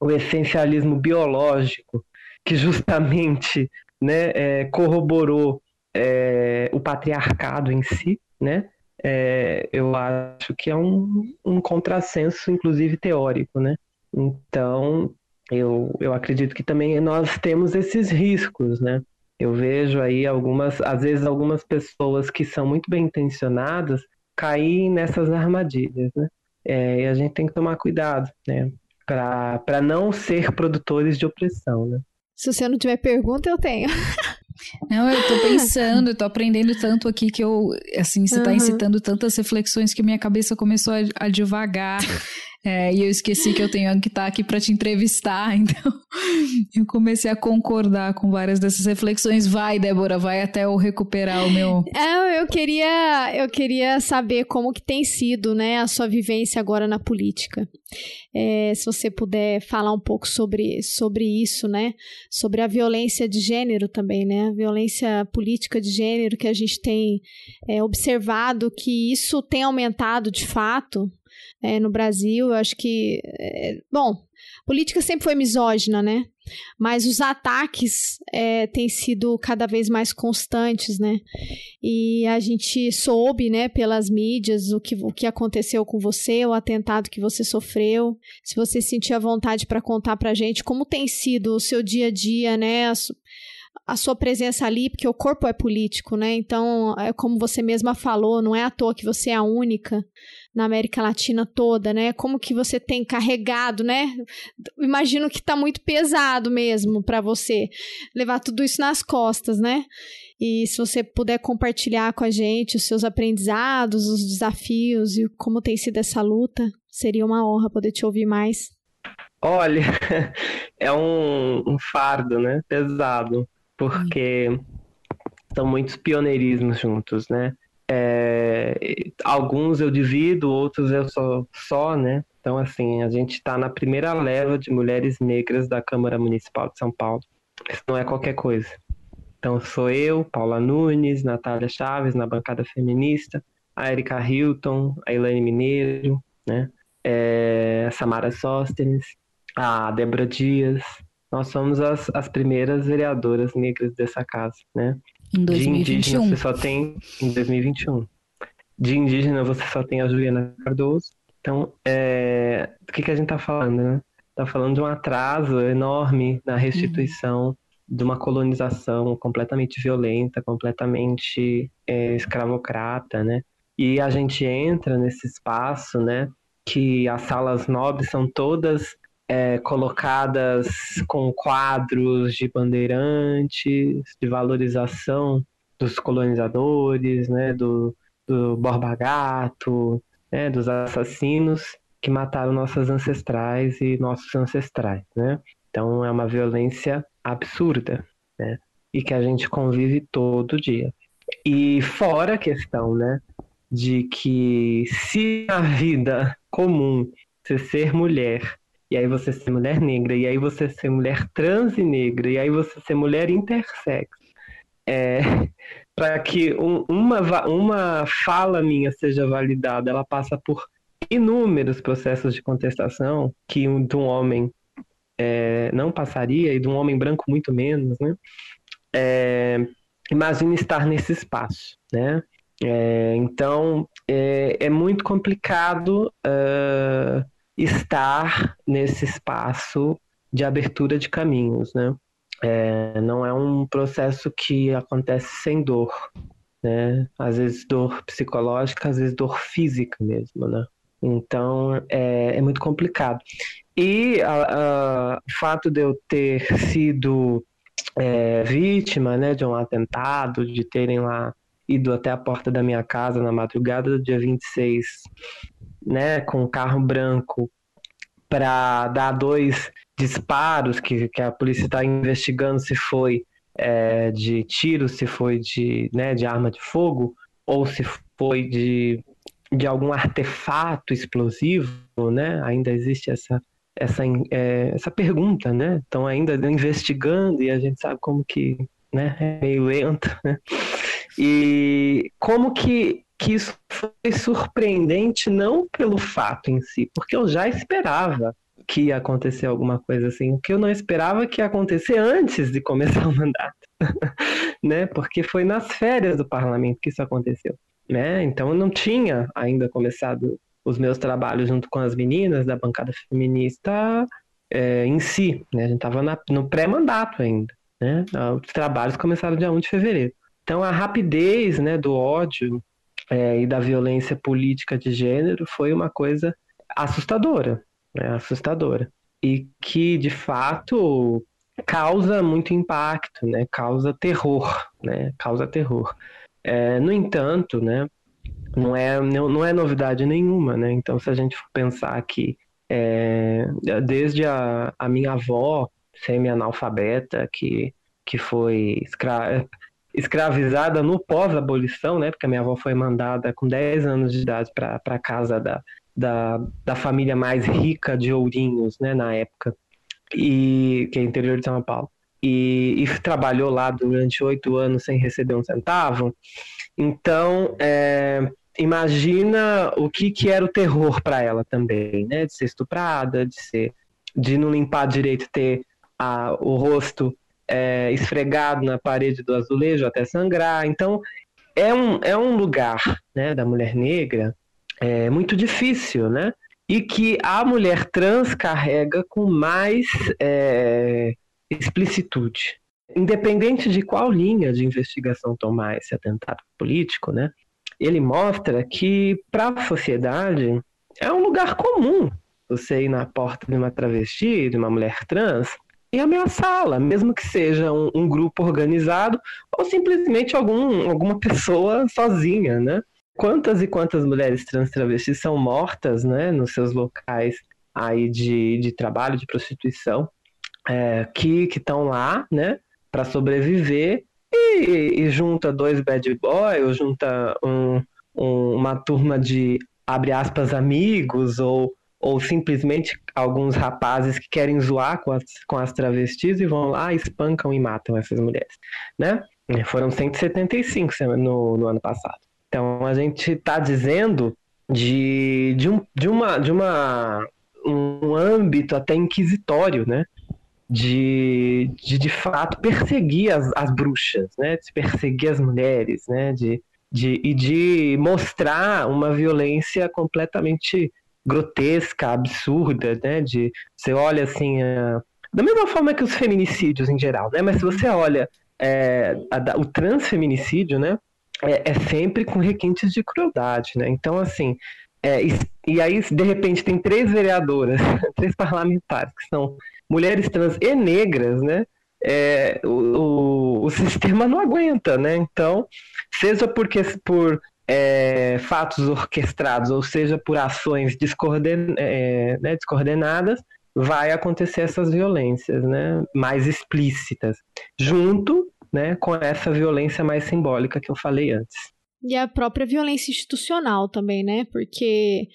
o essencialismo biológico, que justamente né, é, corroborou é, o patriarcado em si, né? É, eu acho que é um, um contrassenso, inclusive teórico, né? Então, eu, eu acredito que também nós temos esses riscos, né? Eu vejo aí algumas, às vezes, algumas pessoas que são muito bem intencionadas cair nessas armadilhas, né? É, e a gente tem que tomar cuidado, né? Para não ser produtores de opressão, né? Se você não tiver pergunta, eu tenho. Não, eu tô pensando, eu tô aprendendo tanto aqui que eu, assim, você uhum. tá incitando tantas reflexões que minha cabeça começou a, a devagar. É, e eu esqueci que eu tenho que estar tá aqui para te entrevistar, então eu comecei a concordar com várias dessas reflexões. Vai, Débora, vai até eu recuperar o meu. É, eu queria, eu queria saber como que tem sido, né, a sua vivência agora na política. É, se você puder falar um pouco sobre, sobre isso, né, sobre a violência de gênero também, né, a violência política de gênero que a gente tem é, observado que isso tem aumentado de fato é, no Brasil. Eu acho que. É, bom, política sempre foi misógina, né? Mas os ataques é, têm sido cada vez mais constantes, né? E a gente soube, né, pelas mídias, o que, o que aconteceu com você, o atentado que você sofreu. Se você sentia vontade para contar para gente como tem sido o seu dia a dia, né? A, a sua presença ali, porque o corpo é político, né? Então, é como você mesma falou, não é à toa que você é a única na América Latina toda, né? Como que você tem carregado, né? Imagino que está muito pesado mesmo para você levar tudo isso nas costas, né? E se você puder compartilhar com a gente os seus aprendizados, os desafios e como tem sido essa luta, seria uma honra poder te ouvir mais. Olha, é um, um fardo, né? Pesado, porque são muitos pioneirismos juntos, né? É, alguns eu divido, outros eu sou só, né? Então, assim, a gente está na primeira leva de mulheres negras da Câmara Municipal de São Paulo. Isso não é qualquer coisa. Então, sou eu, Paula Nunes, Natália Chaves, na bancada feminista, a Erika Hilton, a Elaine Mineiro, né? É, a Samara Sóstenes, a Débora Dias. Nós somos as, as primeiras vereadoras negras dessa casa, né? Em 2021. De indígena você só tem em 2021. De indígena você só tem a Juliana Cardoso. Então, é, do que, que a gente está falando, né? Está falando de um atraso enorme na restituição uhum. de uma colonização completamente violenta, completamente é, escravocrata, né? E a gente entra nesse espaço, né? Que as salas nobres são todas é, colocadas com quadros de bandeirantes, de valorização dos colonizadores, né, do, do Borba Gato, né, dos assassinos que mataram nossas ancestrais e nossos ancestrais, né? Então é uma violência absurda, né? E que a gente convive todo dia. E fora a questão, né, de que se a vida comum você ser mulher, e aí você ser mulher negra, e aí você ser mulher trans e negra, e aí você ser mulher intersexo, é, para que um, uma, uma fala minha seja validada, ela passa por inúmeros processos de contestação que um, de um homem é, não passaria, e de um homem branco muito menos, né? É, imagine estar nesse espaço, né? É, então, é, é, muito complicado uh, estar nesse espaço de abertura de caminhos, né? É, não é um processo que acontece sem dor, né? Às vezes dor psicológica, às vezes dor física mesmo, né? Então é, é muito complicado. E o fato de eu ter sido é, vítima né, de um atentado, de terem lá ido até a porta da minha casa na madrugada do dia 26, né, com um carro branco, para dar dois disparos que, que a polícia está investigando se foi é, de tiro, se foi de, né, de arma de fogo, ou se foi de, de algum artefato explosivo, né? Ainda existe essa, essa, é, essa pergunta, né? Estão ainda investigando e a gente sabe como que né, é meio lento, né? E como que, que isso foi surpreendente não pelo fato em si, porque eu já esperava que ia acontecer alguma coisa assim, o que eu não esperava que ia acontecer antes de começar o mandato, né? Porque foi nas férias do parlamento que isso aconteceu, né? Então eu não tinha ainda começado os meus trabalhos junto com as meninas da bancada feminista é, em si, né? A gente estava no pré-mandato ainda, né? Os trabalhos começaram dia 1 de fevereiro. Então a rapidez, né, do ódio é, e da violência política de gênero foi uma coisa assustadora, né? Assustadora e que de fato causa muito impacto, né? Causa terror, né? Causa terror. É, no entanto, né? não é, não é novidade nenhuma, né? Então, se a gente for pensar que é, desde a, a minha avó semi-analfabeta, que, que foi escra escravizada no pós-abolição, né? Porque a minha avó foi mandada com 10 anos de idade para a casa da, da, da família mais rica de Ourinhos, né? Na época, e que é interior de São Paulo. E, e trabalhou lá durante oito anos sem receber um centavo. Então, é, imagina o que, que era o terror para ela também, né? De ser estuprada, de ser, de não limpar direito, ter a, o rosto é, esfregado na parede do azulejo até sangrar. Então é um, é um lugar, né, da mulher negra é, muito difícil, né? E que a mulher trans carrega com mais é, explicitude. Independente de qual linha de investigação tomar esse atentado político, né? ele mostra que para a sociedade é um lugar comum você ir na porta de uma travesti, de uma mulher trans, e ameaçá-la, mesmo que seja um, um, grupo organizado ou simplesmente algum, alguma pessoa sozinha, né? Quantas e quantas mulheres trans travestis são mortas, né, nos seus locais aí de, de trabalho, de prostituição, é, que estão lá, né, para sobreviver e, e junta dois bad boys, ou junta um, um, uma turma de, abre aspas, amigos, ou, ou simplesmente alguns rapazes que querem zoar com as, com as travestis e vão lá, espancam e matam essas mulheres, né? Foram 175 no, no ano passado. Então a gente está dizendo de, de, um, de, uma, de uma, um âmbito até inquisitório, né? de, de, de fato perseguir as, as bruxas, né? De perseguir as mulheres, né? De, de, e de mostrar uma violência completamente grotesca, absurda, né? De você olha assim, a, da mesma forma que os feminicídios em geral, né? Mas se você olha é, a, o transfeminicídio, né? É, é, sempre com requintes de crueldade, né? Então, assim, é, e, e, aí, de repente, tem três vereadoras, três parlamentares que são mulheres trans e negras, né? É, o, o, o, sistema não aguenta, né? Então, seja porque por é, fatos orquestrados, ou seja por ações descoorden, é, né, descoordenadas, vai acontecer essas violências, né? Mais explícitas, junto né, com essa violência mais simbólica que eu falei antes. E a própria violência institucional também, né? Porque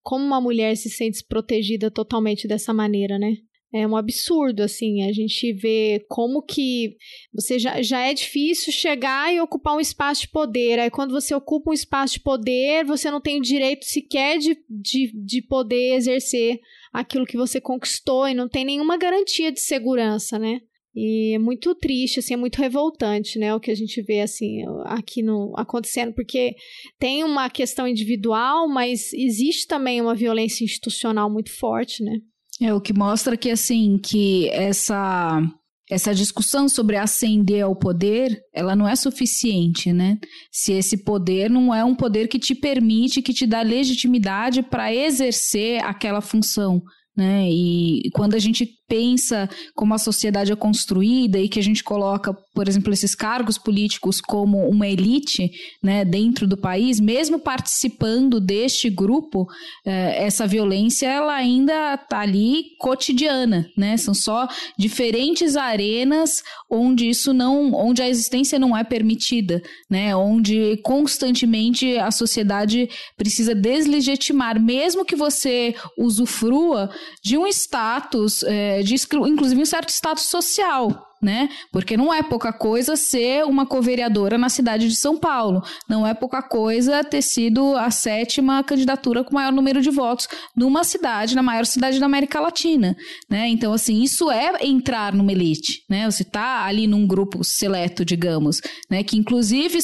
como uma mulher se sente protegida totalmente dessa maneira, né? É um absurdo, assim, a gente vê como que você já, já é difícil chegar e ocupar um espaço de poder. Aí, quando você ocupa um espaço de poder, você não tem o direito sequer de, de, de poder exercer aquilo que você conquistou e não tem nenhuma garantia de segurança, né? E é muito triste, assim, é muito revoltante, né, o que a gente vê, assim, aqui no, acontecendo, porque tem uma questão individual, mas existe também uma violência institucional muito forte, né? É o que mostra que, assim, que essa essa discussão sobre ascender ao poder, ela não é suficiente, né? Se esse poder não é um poder que te permite, que te dá legitimidade para exercer aquela função, né? E quando a gente pensa como a sociedade é construída e que a gente coloca, por exemplo, esses cargos políticos como uma elite né, dentro do país, mesmo participando deste grupo, eh, essa violência ela ainda está ali cotidiana, né? São só diferentes arenas onde isso não, onde a existência não é permitida, né? Onde constantemente a sociedade precisa deslegitimar, mesmo que você usufrua de um status eh, de inclusive um certo status social né? Porque não é pouca coisa ser uma co-vereadora na cidade de São Paulo. Não é pouca coisa ter sido a sétima candidatura com maior número de votos numa cidade, na maior cidade da América Latina, né? Então, assim, isso é entrar numa elite, né? Você tá ali num grupo seleto, digamos, né? Que inclusive,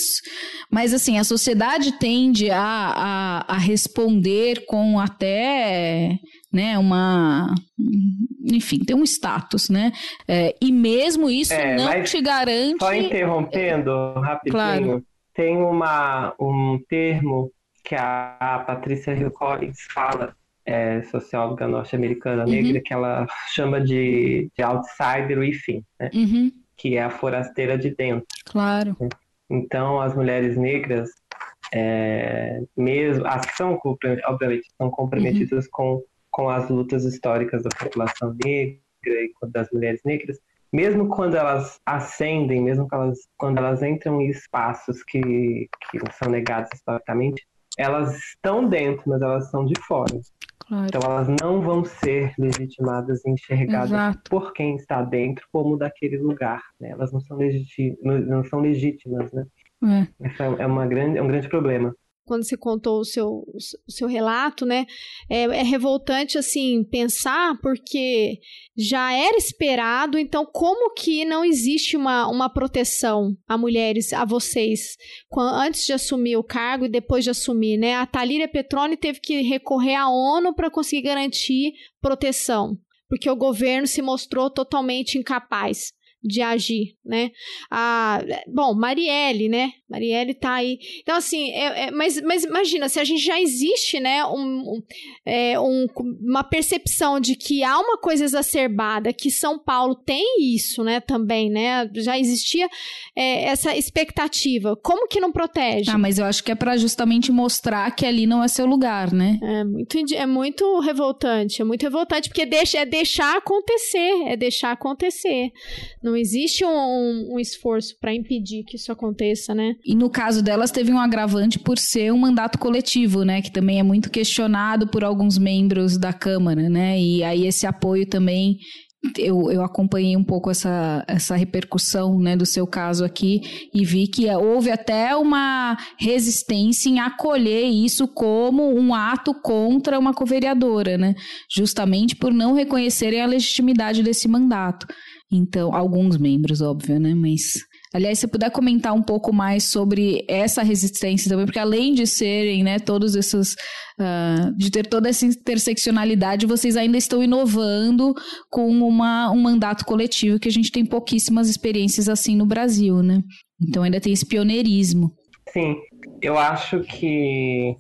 mas assim, a sociedade tende a, a, a responder com até né, uma, enfim, tem um status, né, é, e mesmo isso é, não te garante... Só interrompendo rapidinho, claro. tem uma, um termo que a Patrícia Hill Collins fala, é, socióloga norte-americana uhum. negra, que ela chama de, de outsider within, né, uhum. que é a forasteira de dentro. Claro. Então, as mulheres negras, é, mesmo, as que são, obviamente, são comprometidas uhum. com com as lutas históricas da população negra e das mulheres negras, mesmo quando elas ascendem, mesmo elas, quando elas entram em espaços que, que são negados historicamente, elas estão dentro, mas elas são de fora. Claro. Então elas não vão ser legitimadas e enxergadas Exato. por quem está dentro como daquele lugar. Né? Elas não são, legiti não são legítimas, né? É. Isso é, uma grande, é um grande problema quando você contou o seu, o seu relato, né? É, é, revoltante, assim, pensar, porque já era esperado, então como que não existe uma, uma proteção a mulheres, a vocês, quando, antes de assumir o cargo e depois de assumir, né? A Talíria Petroni teve que recorrer à ONU para conseguir garantir proteção, porque o governo se mostrou totalmente incapaz de agir, né? Ah, bom, Marielle, né? Marielle tá aí. Então, assim, é, é, mas, mas imagina, se a gente já existe, né, um, um, é, um, uma percepção de que há uma coisa exacerbada, que São Paulo tem isso, né, também, né? Já existia é, essa expectativa. Como que não protege? Ah, mas eu acho que é para justamente mostrar que ali não é seu lugar, né? É muito, é muito revoltante, é muito revoltante, porque deixa, é deixar acontecer, é deixar acontecer. Não existe um, um esforço para impedir que isso aconteça, né? E no caso delas teve um agravante por ser um mandato coletivo, né, que também é muito questionado por alguns membros da Câmara, né? E aí esse apoio também eu, eu acompanhei um pouco essa, essa repercussão né, do seu caso aqui e vi que houve até uma resistência em acolher isso como um ato contra uma covereadora, né? Justamente por não reconhecerem a legitimidade desse mandato. Então, alguns membros, óbvio, né? Mas Aliás, se puder comentar um pouco mais sobre essa resistência também, porque além de serem, né, todos esses, uh, de ter toda essa interseccionalidade, vocês ainda estão inovando com uma, um mandato coletivo que a gente tem pouquíssimas experiências assim no Brasil, né? Então ainda tem esse pioneirismo. Sim, eu acho que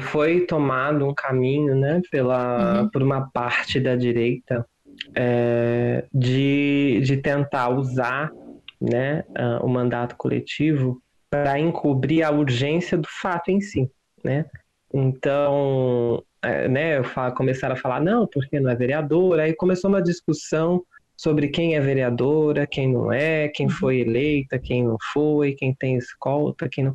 foi tomado um caminho, né, pela, uhum. por uma parte da direita é, de, de tentar usar né, uh, o mandato coletivo para encobrir a urgência do fato em si, né? Então, é, né, falo, começaram a falar, não, porque não é vereador, aí começou uma discussão sobre quem é vereadora, quem não é, quem foi eleita, quem não foi, quem tem escolta, quem não.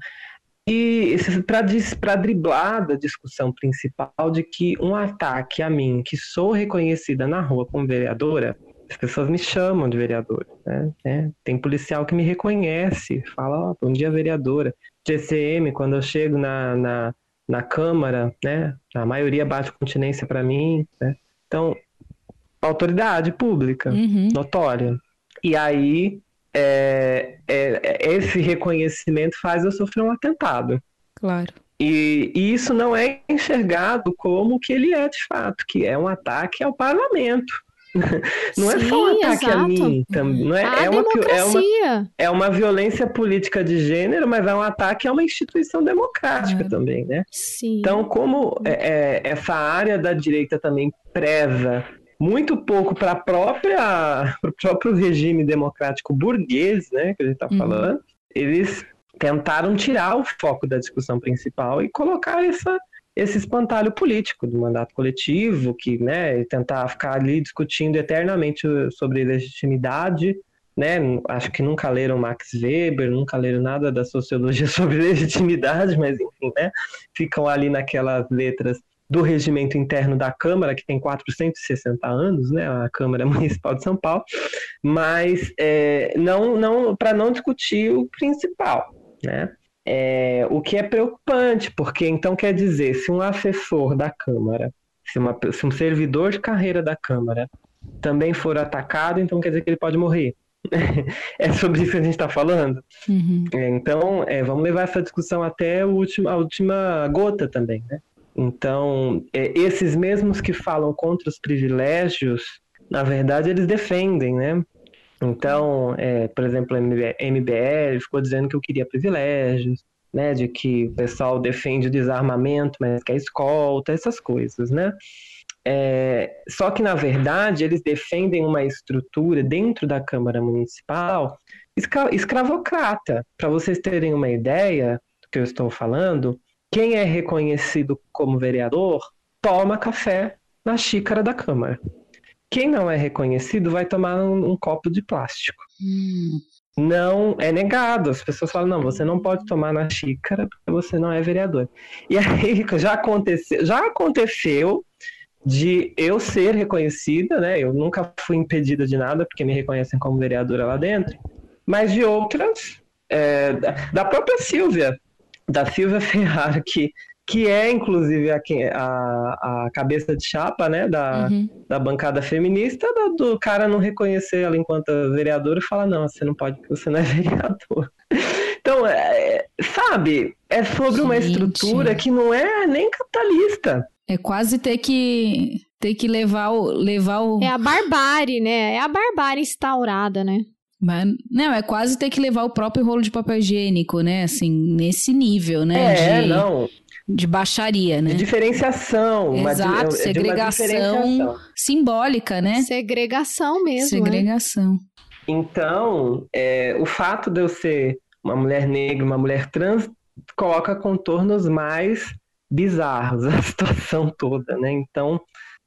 E para driblar da discussão principal de que um ataque a mim, que sou reconhecida na rua como vereadora, as pessoas me chamam de vereadora. Né? É, tem policial que me reconhece, fala, oh, bom dia, vereadora. GCM, quando eu chego na, na, na Câmara, né? a maioria bate continência para mim. Né? Então, autoridade pública, uhum. notória. E aí, é, é, esse reconhecimento faz eu sofrer um atentado. Claro. E, e, isso não é enxergado como o que ele é de fato, que é um ataque ao parlamento. Não Sim, é só um ataque exato. a mim, não é, a é, uma, é, uma, é uma violência política de gênero, mas é um ataque a uma instituição democrática é. também, né? Sim. Então, como é, é essa área da direita também preza muito pouco para própria o próprio regime democrático burguês, né, que a gente está uhum. falando, eles tentaram tirar o foco da discussão principal e colocar essa esse espantalho político do mandato coletivo, que, né, tentar ficar ali discutindo eternamente sobre legitimidade, né, acho que nunca leram Max Weber, nunca leram nada da sociologia sobre legitimidade, mas enfim, né, ficam ali naquelas letras do regimento interno da Câmara, que tem 460 anos, né, a Câmara Municipal de São Paulo, mas é, não, não para não discutir o principal, né? É, o que é preocupante, porque então quer dizer, se um assessor da Câmara, se, uma, se um servidor de carreira da Câmara também for atacado, então quer dizer que ele pode morrer. é sobre isso que a gente está falando. Uhum. É, então, é, vamos levar essa discussão até a última, a última gota também, né? Então, é, esses mesmos que falam contra os privilégios, na verdade, eles defendem, né? Então, é, por exemplo, MBL ficou dizendo que eu queria privilégios, né? De que o pessoal defende o desarmamento, mas quer escolta, essas coisas, né? É, só que, na verdade, eles defendem uma estrutura dentro da Câmara Municipal escra escravocrata. Para vocês terem uma ideia do que eu estou falando, quem é reconhecido como vereador toma café na xícara da Câmara. Quem não é reconhecido vai tomar um, um copo de plástico. Hum. Não é negado. As pessoas falam: não, você não pode tomar na xícara porque você não é vereador. E aí já aconteceu, já aconteceu de eu ser reconhecida, né? Eu nunca fui impedida de nada porque me reconhecem como vereadora lá dentro, mas de outras, é, da própria Silvia, da Silvia Ferrara, que, que é inclusive a, a, a cabeça de chapa né, da, uhum. da bancada feminista, do, do, cara não reconhecer ela enquanto vereadora e falar, não, você não pode, porque você não é vereador. Então, é, sabe, é sobre Gente. uma estrutura que não é nem capitalista. É quase ter que ter que levar o, levar o... É a barbárie, né? É a barbárie instaurada, né? Mas, não, é quase ter que levar o próprio rolo de papel higiênico, né? Assim, nesse nível, né? É, de, não. De baixaria, né? De diferenciação. Exato, de, segregação diferenciação. simbólica, né? Segregação mesmo. Segregação. Né? Então, é, o fato de eu ser uma mulher negra, uma mulher trans, coloca contornos mais bizarros a situação toda, né? Então,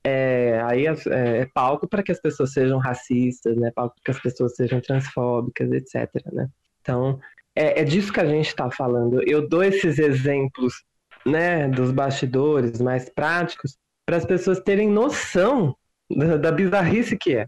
é, aí é, é palco para que as pessoas sejam racistas, né? Palco para que as pessoas sejam transfóbicas, etc. Né? Então, é, é disso que a gente está falando. Eu dou esses exemplos, né, dos bastidores mais práticos, para as pessoas terem noção da, da, bizarrice que é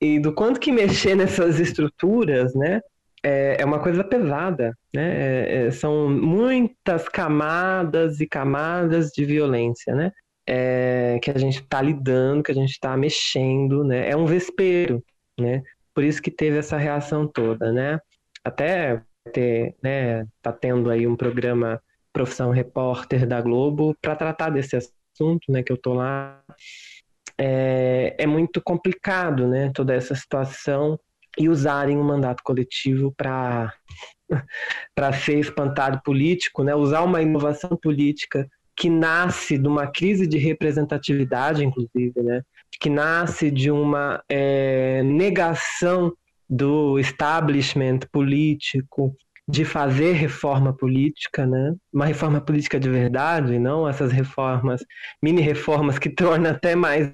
e do quanto que mexer nessas estruturas, né? É, é uma coisa pesada, né? É, é são muitas camadas e camadas de violência, né? é, que a gente está lidando, que a gente está mexendo, né? É um vespeiro, né? Por isso que teve essa reação toda, né? Até ter, né? Tá tendo aí um programa Profissão Repórter da Globo para tratar desse assunto, né? Que eu tô lá. É, é muito complicado, né? Toda essa situação e usarem um mandato coletivo para para ser espantado político, né? Usar uma inovação política que nasce de uma crise de representatividade, inclusive, né? que nasce de uma é, negação do establishment político de fazer reforma política, né? Uma reforma política de verdade, não essas reformas, mini reformas que tornam até mais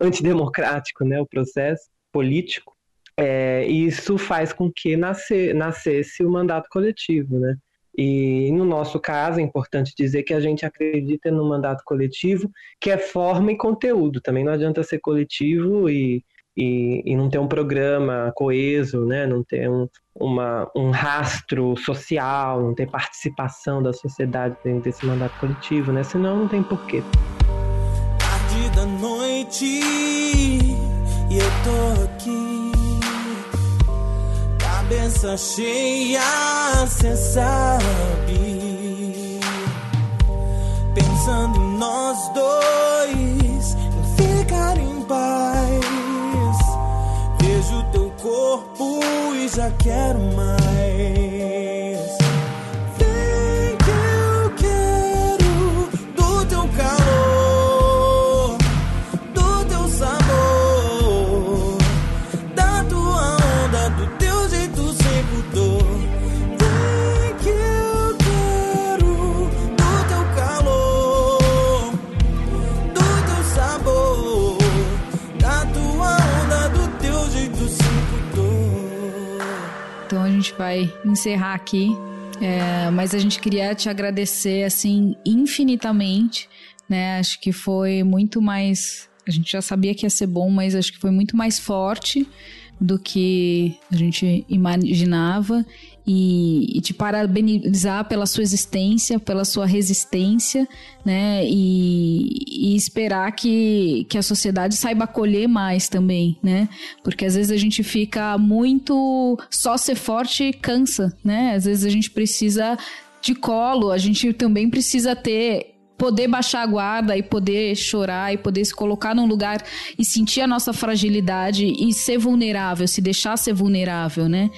antidemocrático, né, o processo político. é, isso faz com que nasce, nascesse o mandato coletivo, né? E no nosso caso, é importante dizer que a gente acredita no mandato coletivo, que é forma e conteúdo. Também não adianta ser coletivo e, e, e não ter um programa coeso, né? não ter um, uma, um rastro social, não ter participação da sociedade dentro desse mandato coletivo, né? senão não tem porquê. Tarde da noite e eu tô aqui cabeça cheia, cê sabe. Pensando em nós dois, corpo e já quero mais. Vai encerrar aqui. É, mas a gente queria te agradecer assim infinitamente, né? Acho que foi muito mais. A gente já sabia que ia ser bom, mas acho que foi muito mais forte do que a gente imaginava e, e, te parabenizar pela sua existência, pela sua resistência, né? E, e, esperar que, que a sociedade saiba acolher mais também, né? Porque às vezes a gente fica muito só ser forte cansa, né? Às vezes a gente precisa de colo, a gente também precisa ter poder baixar a guarda e poder chorar e poder se colocar num lugar e sentir a nossa fragilidade e ser vulnerável, se deixar ser vulnerável, né?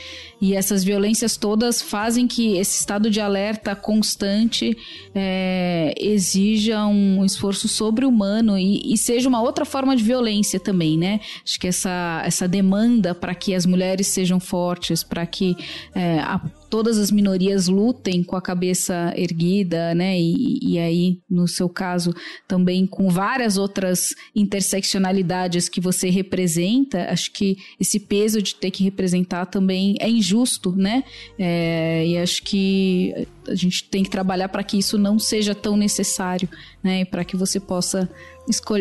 E essas violências todas fazem que esse estado de alerta constante é, exija um esforço sobre-humano e, e, seja uma outra forma de violência também, né? Acho que essa, essa demanda para que as mulheres sejam fortes, para que é, a, todas as minorias lutem com a cabeça erguida, né? E, e aí, no seu caso, também com várias outras interseccionalidades que você representa, acho que esse peso de ter que representar também é injusto justo, né? É, e acho que a gente tem que trabalhar para que isso não seja tão necessário, né? Para que você possa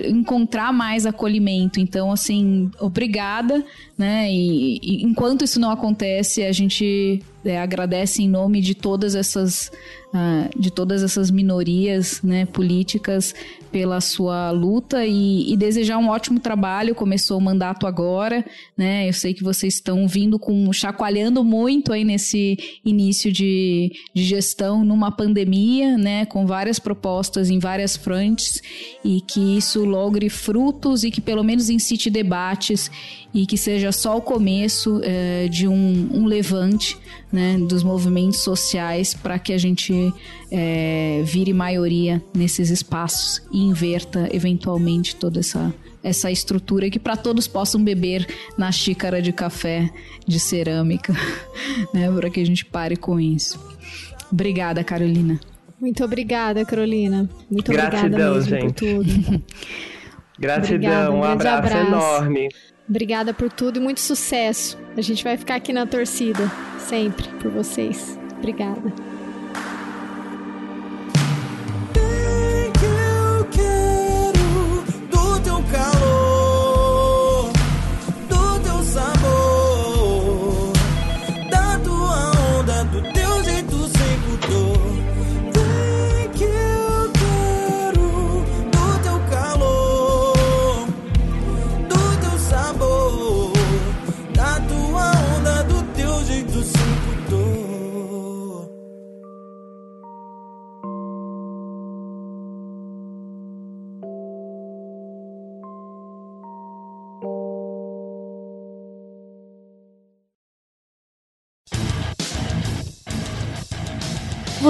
encontrar mais acolhimento. Então, assim, obrigada, né? E, e enquanto isso não acontece, a gente é, agradece em nome de todas essas uh, de todas essas minorias, né, políticas pela sua luta e, e, desejar um ótimo trabalho. Começou o mandato agora, né? Eu sei que vocês estão vindo com chacoalhando muito aí nesse início de, de gestão numa pandemia, né? Com várias propostas em várias frentes e que isso logre frutos e que pelo menos incite debates e que seja só o começo é, de um, um levante né, dos movimentos sociais para que a gente é, vire maioria nesses espaços e inverta eventualmente toda essa essa estrutura que para todos possam beber na xícara de café de cerâmica, né, para que a gente pare com isso. Obrigada, Carolina. Muito obrigada, Carolina. Muito Gratidão, obrigada mesmo gente. por tudo. Gratidão, obrigada, um, abraço, abraço enorme. Obrigada por tudo e muito sucesso. A gente vai ficar aqui na torcida, sempre, por vocês. Obrigada.